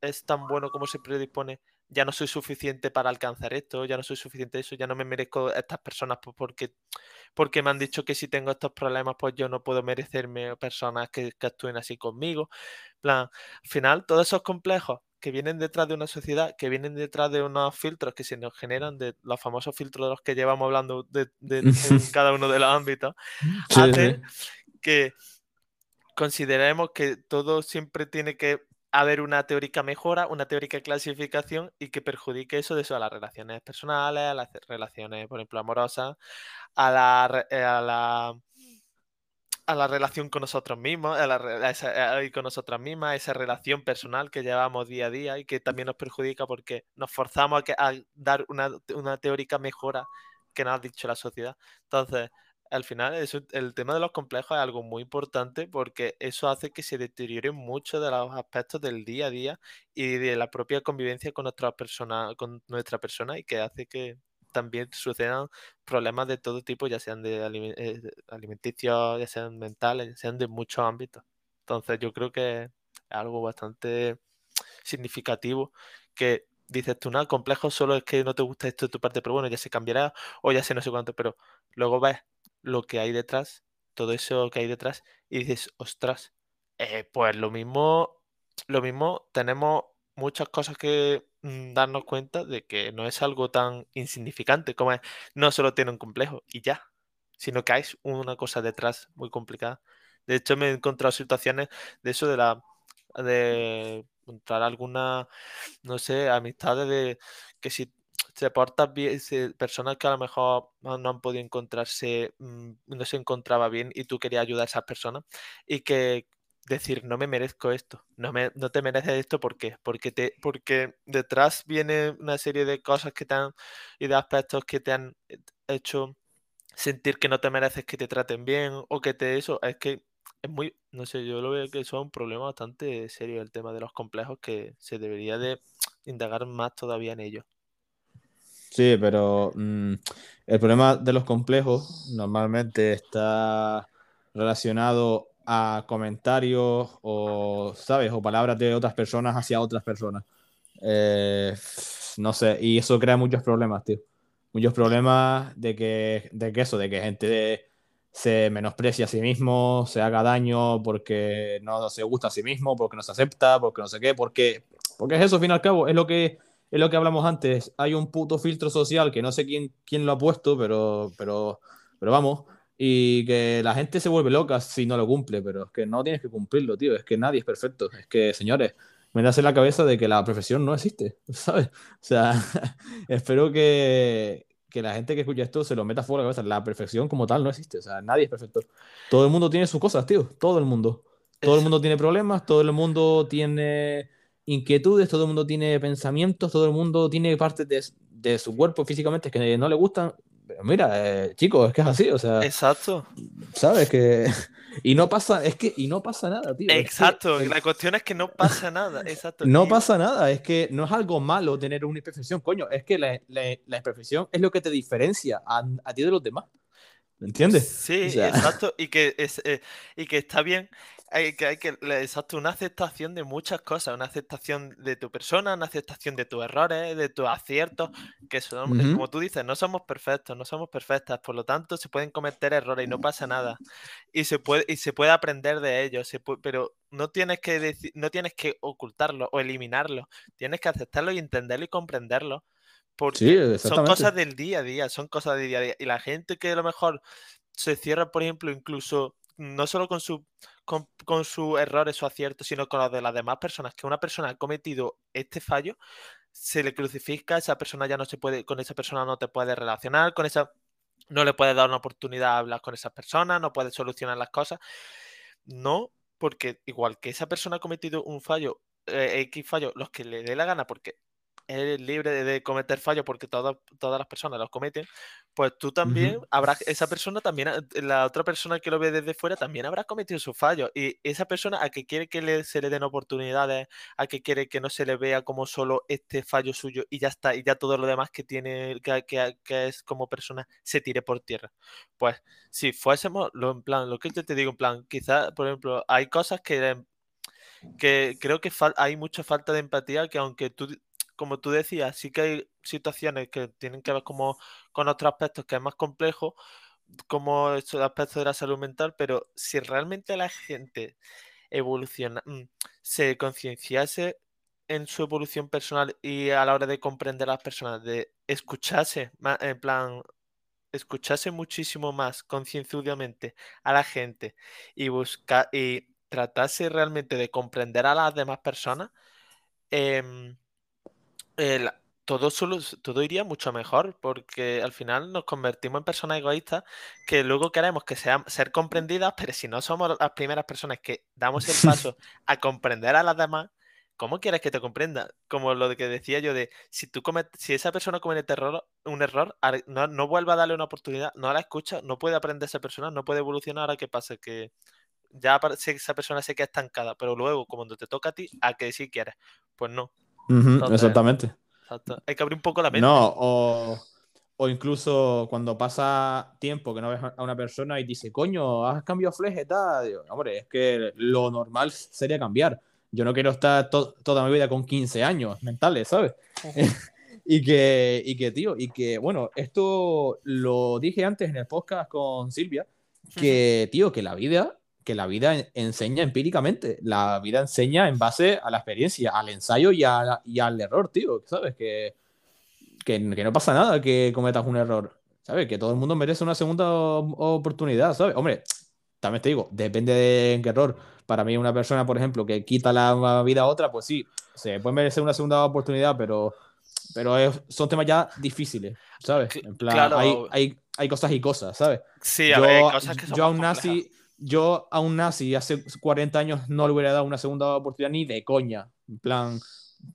es tan bueno como se predispone, ya no soy suficiente para alcanzar esto, ya no soy suficiente eso, ya no me merezco estas personas porque, porque me han dicho que si tengo estos problemas, pues yo no puedo merecerme personas que, que actúen así conmigo. plan, al final, todos esos complejos que vienen detrás de una sociedad, que vienen detrás de unos filtros que se nos generan, de los famosos filtros de los que llevamos hablando de, cada uno de los ámbitos, hace que consideremos que todo siempre tiene que haber una teórica mejora, una teórica clasificación y que perjudique eso de eso a las relaciones personales, a las relaciones, por ejemplo, amorosas, a la, a la a la relación con nosotros mismos, a la, esa, con nosotras mismas, esa relación personal que llevamos día a día y que también nos perjudica porque nos forzamos a, dar una, teórica mejora que nos ha dicho la sociedad. Entonces, al final, el tema de los complejos es algo muy importante porque eso hace que se deterioren muchos de los aspectos del día a día y de la propia convivencia con con nuestra persona y que hace que también sucedan problemas de todo tipo, ya sean de eh, alimenticios, ya sean mentales, ya sean de muchos ámbitos. Entonces yo creo que es algo bastante significativo que dices tú, nada, complejo solo es que no te gusta esto de tu parte, pero bueno, ya se cambiará o ya sé no sé cuánto, pero luego ves lo que hay detrás, todo eso que hay detrás y dices, ostras, eh, pues lo mismo, lo mismo tenemos muchas cosas que darnos cuenta de que no es algo tan insignificante como es, no solo tiene un complejo y ya, sino que hay una cosa detrás muy complicada. De hecho, me he encontrado situaciones de eso, de la de encontrar alguna, no sé, amistades de que si se portas bien, personas que a lo mejor no, han podido encontrarse, mm, no se encontraba bien y tú querías ayudar a esas personas y que decir, no me merezco esto, no, me, no te mereces esto, ¿por qué? Porque, te, porque detrás viene una serie de cosas que te han, y de aspectos que te han hecho sentir que no te mereces que te traten bien o que te eso, es que es muy, no sé, yo lo veo que eso es un problema bastante serio el tema de los complejos que se debería de indagar más todavía en ello. Sí, pero mm, el problema de los complejos normalmente está relacionado a comentarios o, ¿sabes? O palabras de otras personas hacia otras personas. Eh, no sé, y eso crea muchos problemas, tío. Muchos problemas de que, de que eso, de que gente se menosprecia a sí mismo, se haga daño porque no se gusta a sí mismo, porque no se acepta, porque no sé qué, porque, porque es eso, al fin y al cabo, es lo que, es lo que hablamos antes. Hay un puto filtro social que no sé quién, quién lo ha puesto, pero, pero, pero vamos, y que la gente se vuelve loca si no lo cumple, pero es que no tienes que cumplirlo, tío, es que nadie es perfecto, es que, señores, me das en la cabeza de que la profesión no existe, ¿sabes? O sea, espero que, que la gente que escucha esto se lo meta fuera de la cabeza, la perfección como tal no existe, o sea, nadie es perfecto. Todo el mundo tiene sus cosas, tío, todo el mundo. Todo el mundo tiene problemas, todo el mundo tiene inquietudes, todo el mundo tiene pensamientos, todo el mundo tiene partes de, de su cuerpo físicamente que no le gustan, Pero mira, eh, chicos, es que es así, o sea. Exacto. ¿Sabes? Que. Y no pasa, es que, y no pasa nada, tío. Exacto, la cuestión es que no pasa nada, exacto. No pasa nada, es que no es algo malo tener una imperfección, coño, es que la, la, imperfección es lo que te diferencia a, a ti de los demás. ¿Me entiendes? Sí, exacto, y que, es, eh, y que está bien hay que, hay que, exacto, una aceptación de muchas cosas, una aceptación de tu persona, una aceptación de tus errores, de tus aciertos, que son, como tú dices, no somos perfectos, no somos perfectas, por lo tanto se pueden cometer errores y no pasa nada. Y se puede, y se puede aprender de ellos, se pero no tienes que decir, no tienes que ocultarlo o eliminarlo, tienes que aceptarlo y entenderlo y comprenderlo. Porque son cosas del día a día, son cosas del día a día. Y la gente que a lo mejor se cierra, por ejemplo, incluso no solo con su con, con sus errores o aciertos, sino con los de las demás personas, que una persona ha cometido este fallo, se le crucifica, esa persona ya no se puede, con esa persona no te puede relacionar, con esa no le puedes dar una oportunidad a hablar con esa persona, no puedes solucionar las cosas. No, porque igual que esa persona ha cometido un fallo, eh, X fallo, los que le dé la gana, porque es libre de, cometer fallos porque todas, todas las personas los cometen, pues tú también habrá habrás, esa persona también, la otra persona que lo ve desde fuera también habrá cometido sus fallos. Y esa persona a que quiere que se le den oportunidades, a que quiere que no se le vea como solo este fallo suyo y ya está, y ya todo lo demás que tiene, que, que, es como persona, se tire por tierra. Pues si fuésemos, lo, en plan, lo que yo te digo, en plan, quizás, por ejemplo, hay cosas que que creo que hay mucha falta de empatía que aunque tú como tú decías, sí que hay situaciones que tienen que ver como con otros aspectos que es más complejo, como estos aspectos de la salud mental, pero si realmente la gente evoluciona, mm, se concienciase en su evolución personal y a la hora de comprender a las personas, de escucharse, en plan, escucharse muchísimo más concienzudamente a la gente y buscar y tratarse realmente de comprender a las demás personas, eh, todo, solo, todo iría mucho mejor porque al final nos convertimos en personas egoístas que luego queremos que sean ser comprendidas, pero si no somos las primeras personas que damos el paso a comprender a las demás, ¿cómo quieres que te comprenda? Como lo que decía yo de si tú si esa persona comete error, un error, no, no vuelva a darle una oportunidad, no la escucha, no puede aprender esa persona, no puede evolucionar. Ahora qué pasa que ya esa persona se queda estancada, pero luego cuando te toca a ti, a que si quieres, pues no exactamente. Hay que abrir un poco la mente. No, o, o, incluso cuando pasa tiempo que no ves a una persona y dice, coño, has cambiado fleje, tal. hombre, es que lo normal sería cambiar. Yo no quiero estar toda mi vida con 15 años mentales, ¿sabes? y, que, y que, tío, y que, bueno, esto lo dije antes en el podcast con Silvia, que, tío, que la vida que la vida enseña empíricamente, la vida enseña en base a la experiencia, al ensayo y, y al error, tío, ¿sabes? Que, que, no pasa nada que cometas un error, ¿sabes? Que todo el mundo merece una segunda oportunidad, ¿sabes? Hombre, también te digo, depende de qué error. Para mí, una persona, por ejemplo, que quita la vida a otra, pues sí, se puede merecer una segunda oportunidad, pero, pero son temas ya difíciles, ¿sabes? En plan, hay, hay, hay, cosas y cosas, ¿sabes? Sí, a ver, hay cosas que son Yo aún nazi yo a un nazi hace 40 años no le hubiera dado una segunda oportunidad ni de coña. En plan,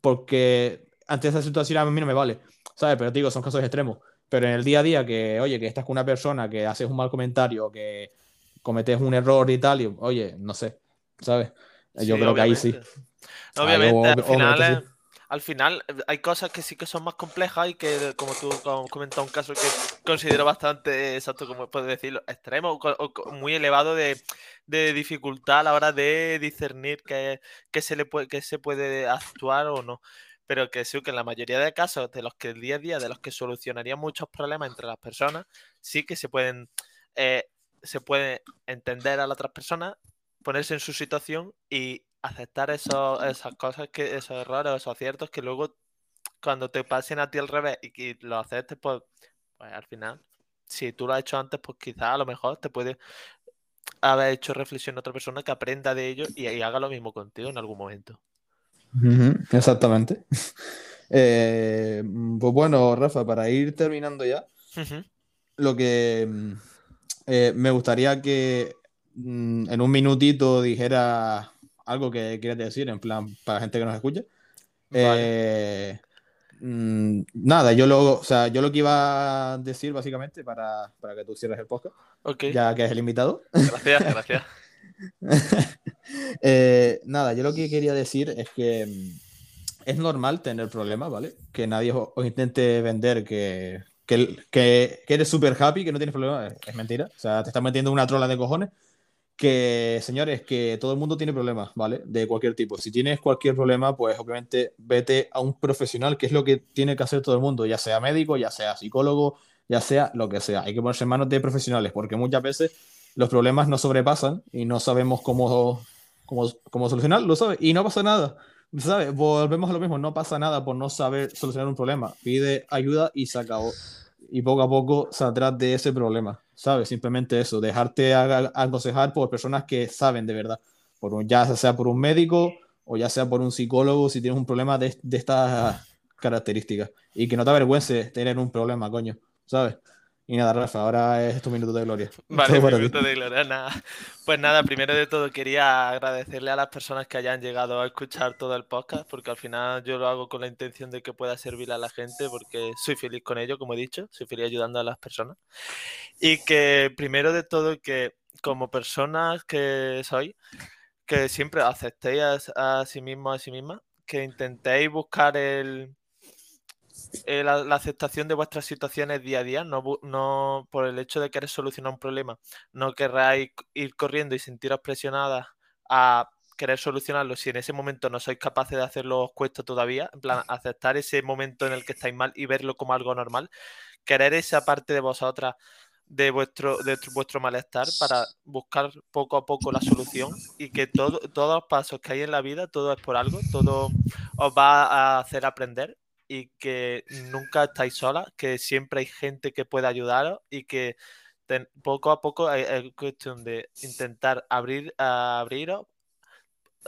porque ante esa situación a mí no me vale, ¿sabes? Pero digo, son casos extremos. Pero en el día a día, que, oye, que estás con una persona, que haces un mal comentario, que cometes un error y tal, y, oye, no sé, ¿sabes? Yo creo que ahí sí. obviamente, al final al final eh, hay cosas que sí que son más complejas y que, como tú has comentado, un caso que considero bastante, exacto, como puedes decirlo, extremo o, muy elevado de, dificultad a la hora de discernir que, se le puede, se puede actuar o no. Pero que sí, que en la mayoría de casos de los que el día a día, de los que solucionaría muchos problemas entre las personas, sí que se pueden, eh, se puede entender a las otras personas, ponerse en su situación y aceptar eso, esas cosas, que esos errores, esos aciertos que luego cuando te pasen a ti al revés y lo aceptes, pues, pues al final, si tú lo has hecho antes, pues quizás a lo mejor te puede haber hecho reflexión a otra persona que aprenda de ello y, haga lo mismo contigo en algún momento. exactamente. Eh, pues bueno, Rafa, para ir terminando ya, lo que eh, me gustaría que mm, en un minutito dijera algo que quieras decir, en plan, para la gente que nos escucha. Eh, mm, nada, yo lo, o sea, yo lo que iba a decir básicamente para, para que tú cierres el podcast, Ok, ya que es el invitado. gracias, gracias. Eh, nada, yo lo que quería decir es que mm, es normal tener problemas, ¿vale? Que nadie os, os intente vender que, que, que- que eres súper happy, que no tienes problemas, es, es mentira. O sea, te estás metiendo una trola de cojones. Que, señores, que todo el mundo tiene problemas, ¿vale? De cualquier tipo. Si tienes cualquier problema, pues obviamente vete a un profesional, que es lo que tiene que hacer todo el mundo, ya sea médico, ya sea psicólogo, ya sea lo que sea. Hay que ponerse en manos de profesionales, porque muchas veces los problemas nos sobrepasan y no sabemos cómo, cómo, cómo solucionarlo, ¿sabes? Y no pasa nada, ¿sabes? Volvemos a lo mismo, no pasa nada por no saber solucionar un problema. Pide ayuda y se acabó. Y poco a poco saldrás de ese problema, ¿sabes? Simplemente eso, dejarte aconsejar por personas que saben de verdad, por un- ya sea por un médico o ya sea por un psicólogo si tienes un problema de, de estas características. Y que no te avergüences tener un problema, coño, ¿sabes? Y nada, Rafa, ahora es tu minuto de gloria. Vale, ti. minuto de gloria, nada. Pues nada, primero de todo quería agradecerle a las personas que hayan llegado a escuchar todo el podcast, porque al final yo lo hago con la intención de que pueda servir a la gente, porque soy feliz con ello, como he dicho, soy feliz ayudando a las personas. Y que primero de todo que como personas que soy, que siempre aceptéis a, a sí mismo, a sí misma, que intentéis buscar el, eh, la, la aceptación de vuestras situaciones día a día, no, no por el hecho de querer solucionar un problema, no querráis ir corriendo y sentiros presionadas a querer solucionarlo si en ese momento no sois capaces de hacerlo, os cuesta todavía, en plan, aceptar ese momento en el que estáis mal y verlo como algo normal, querer esa parte de vosotras de vuestro, de vuestro malestar para buscar poco a poco la solución y que todo, todos los pasos que hay en la vida, todo es por algo, todo os va a hacer aprender y que nunca estáis solas, que siempre hay gente que puede ayudaros y que poco a poco es cuestión de intentar abrir, a abriros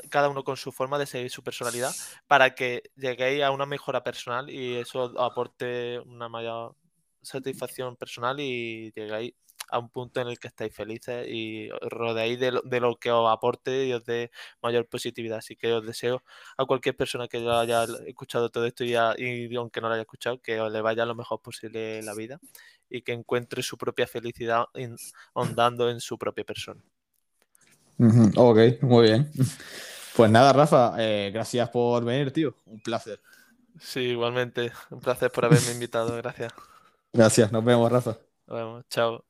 cada uno con su forma de seguir su personalidad para que lleguéis a una mejora personal y eso aporte una mayor satisfacción personal y llegáis a un punto en el que estáis felices y os rodeáis de lo, de lo que os aporte y os dé mayor positividad. Así que os deseo a cualquier persona que ya haya escuchado todo esto y, ya- y aunque no lo haya escuchado, que os le vaya lo mejor posible en la vida y que encuentre su propia felicidad en- ahondando en su propia persona. Ok, muy bien. Pues nada, Rafa, eh, gracias por venir, tío. Un placer. Sí, igualmente. Un placer por haberme invitado. Gracias. Gracias, nos vemos, Rafa. Nos vemos. Chao.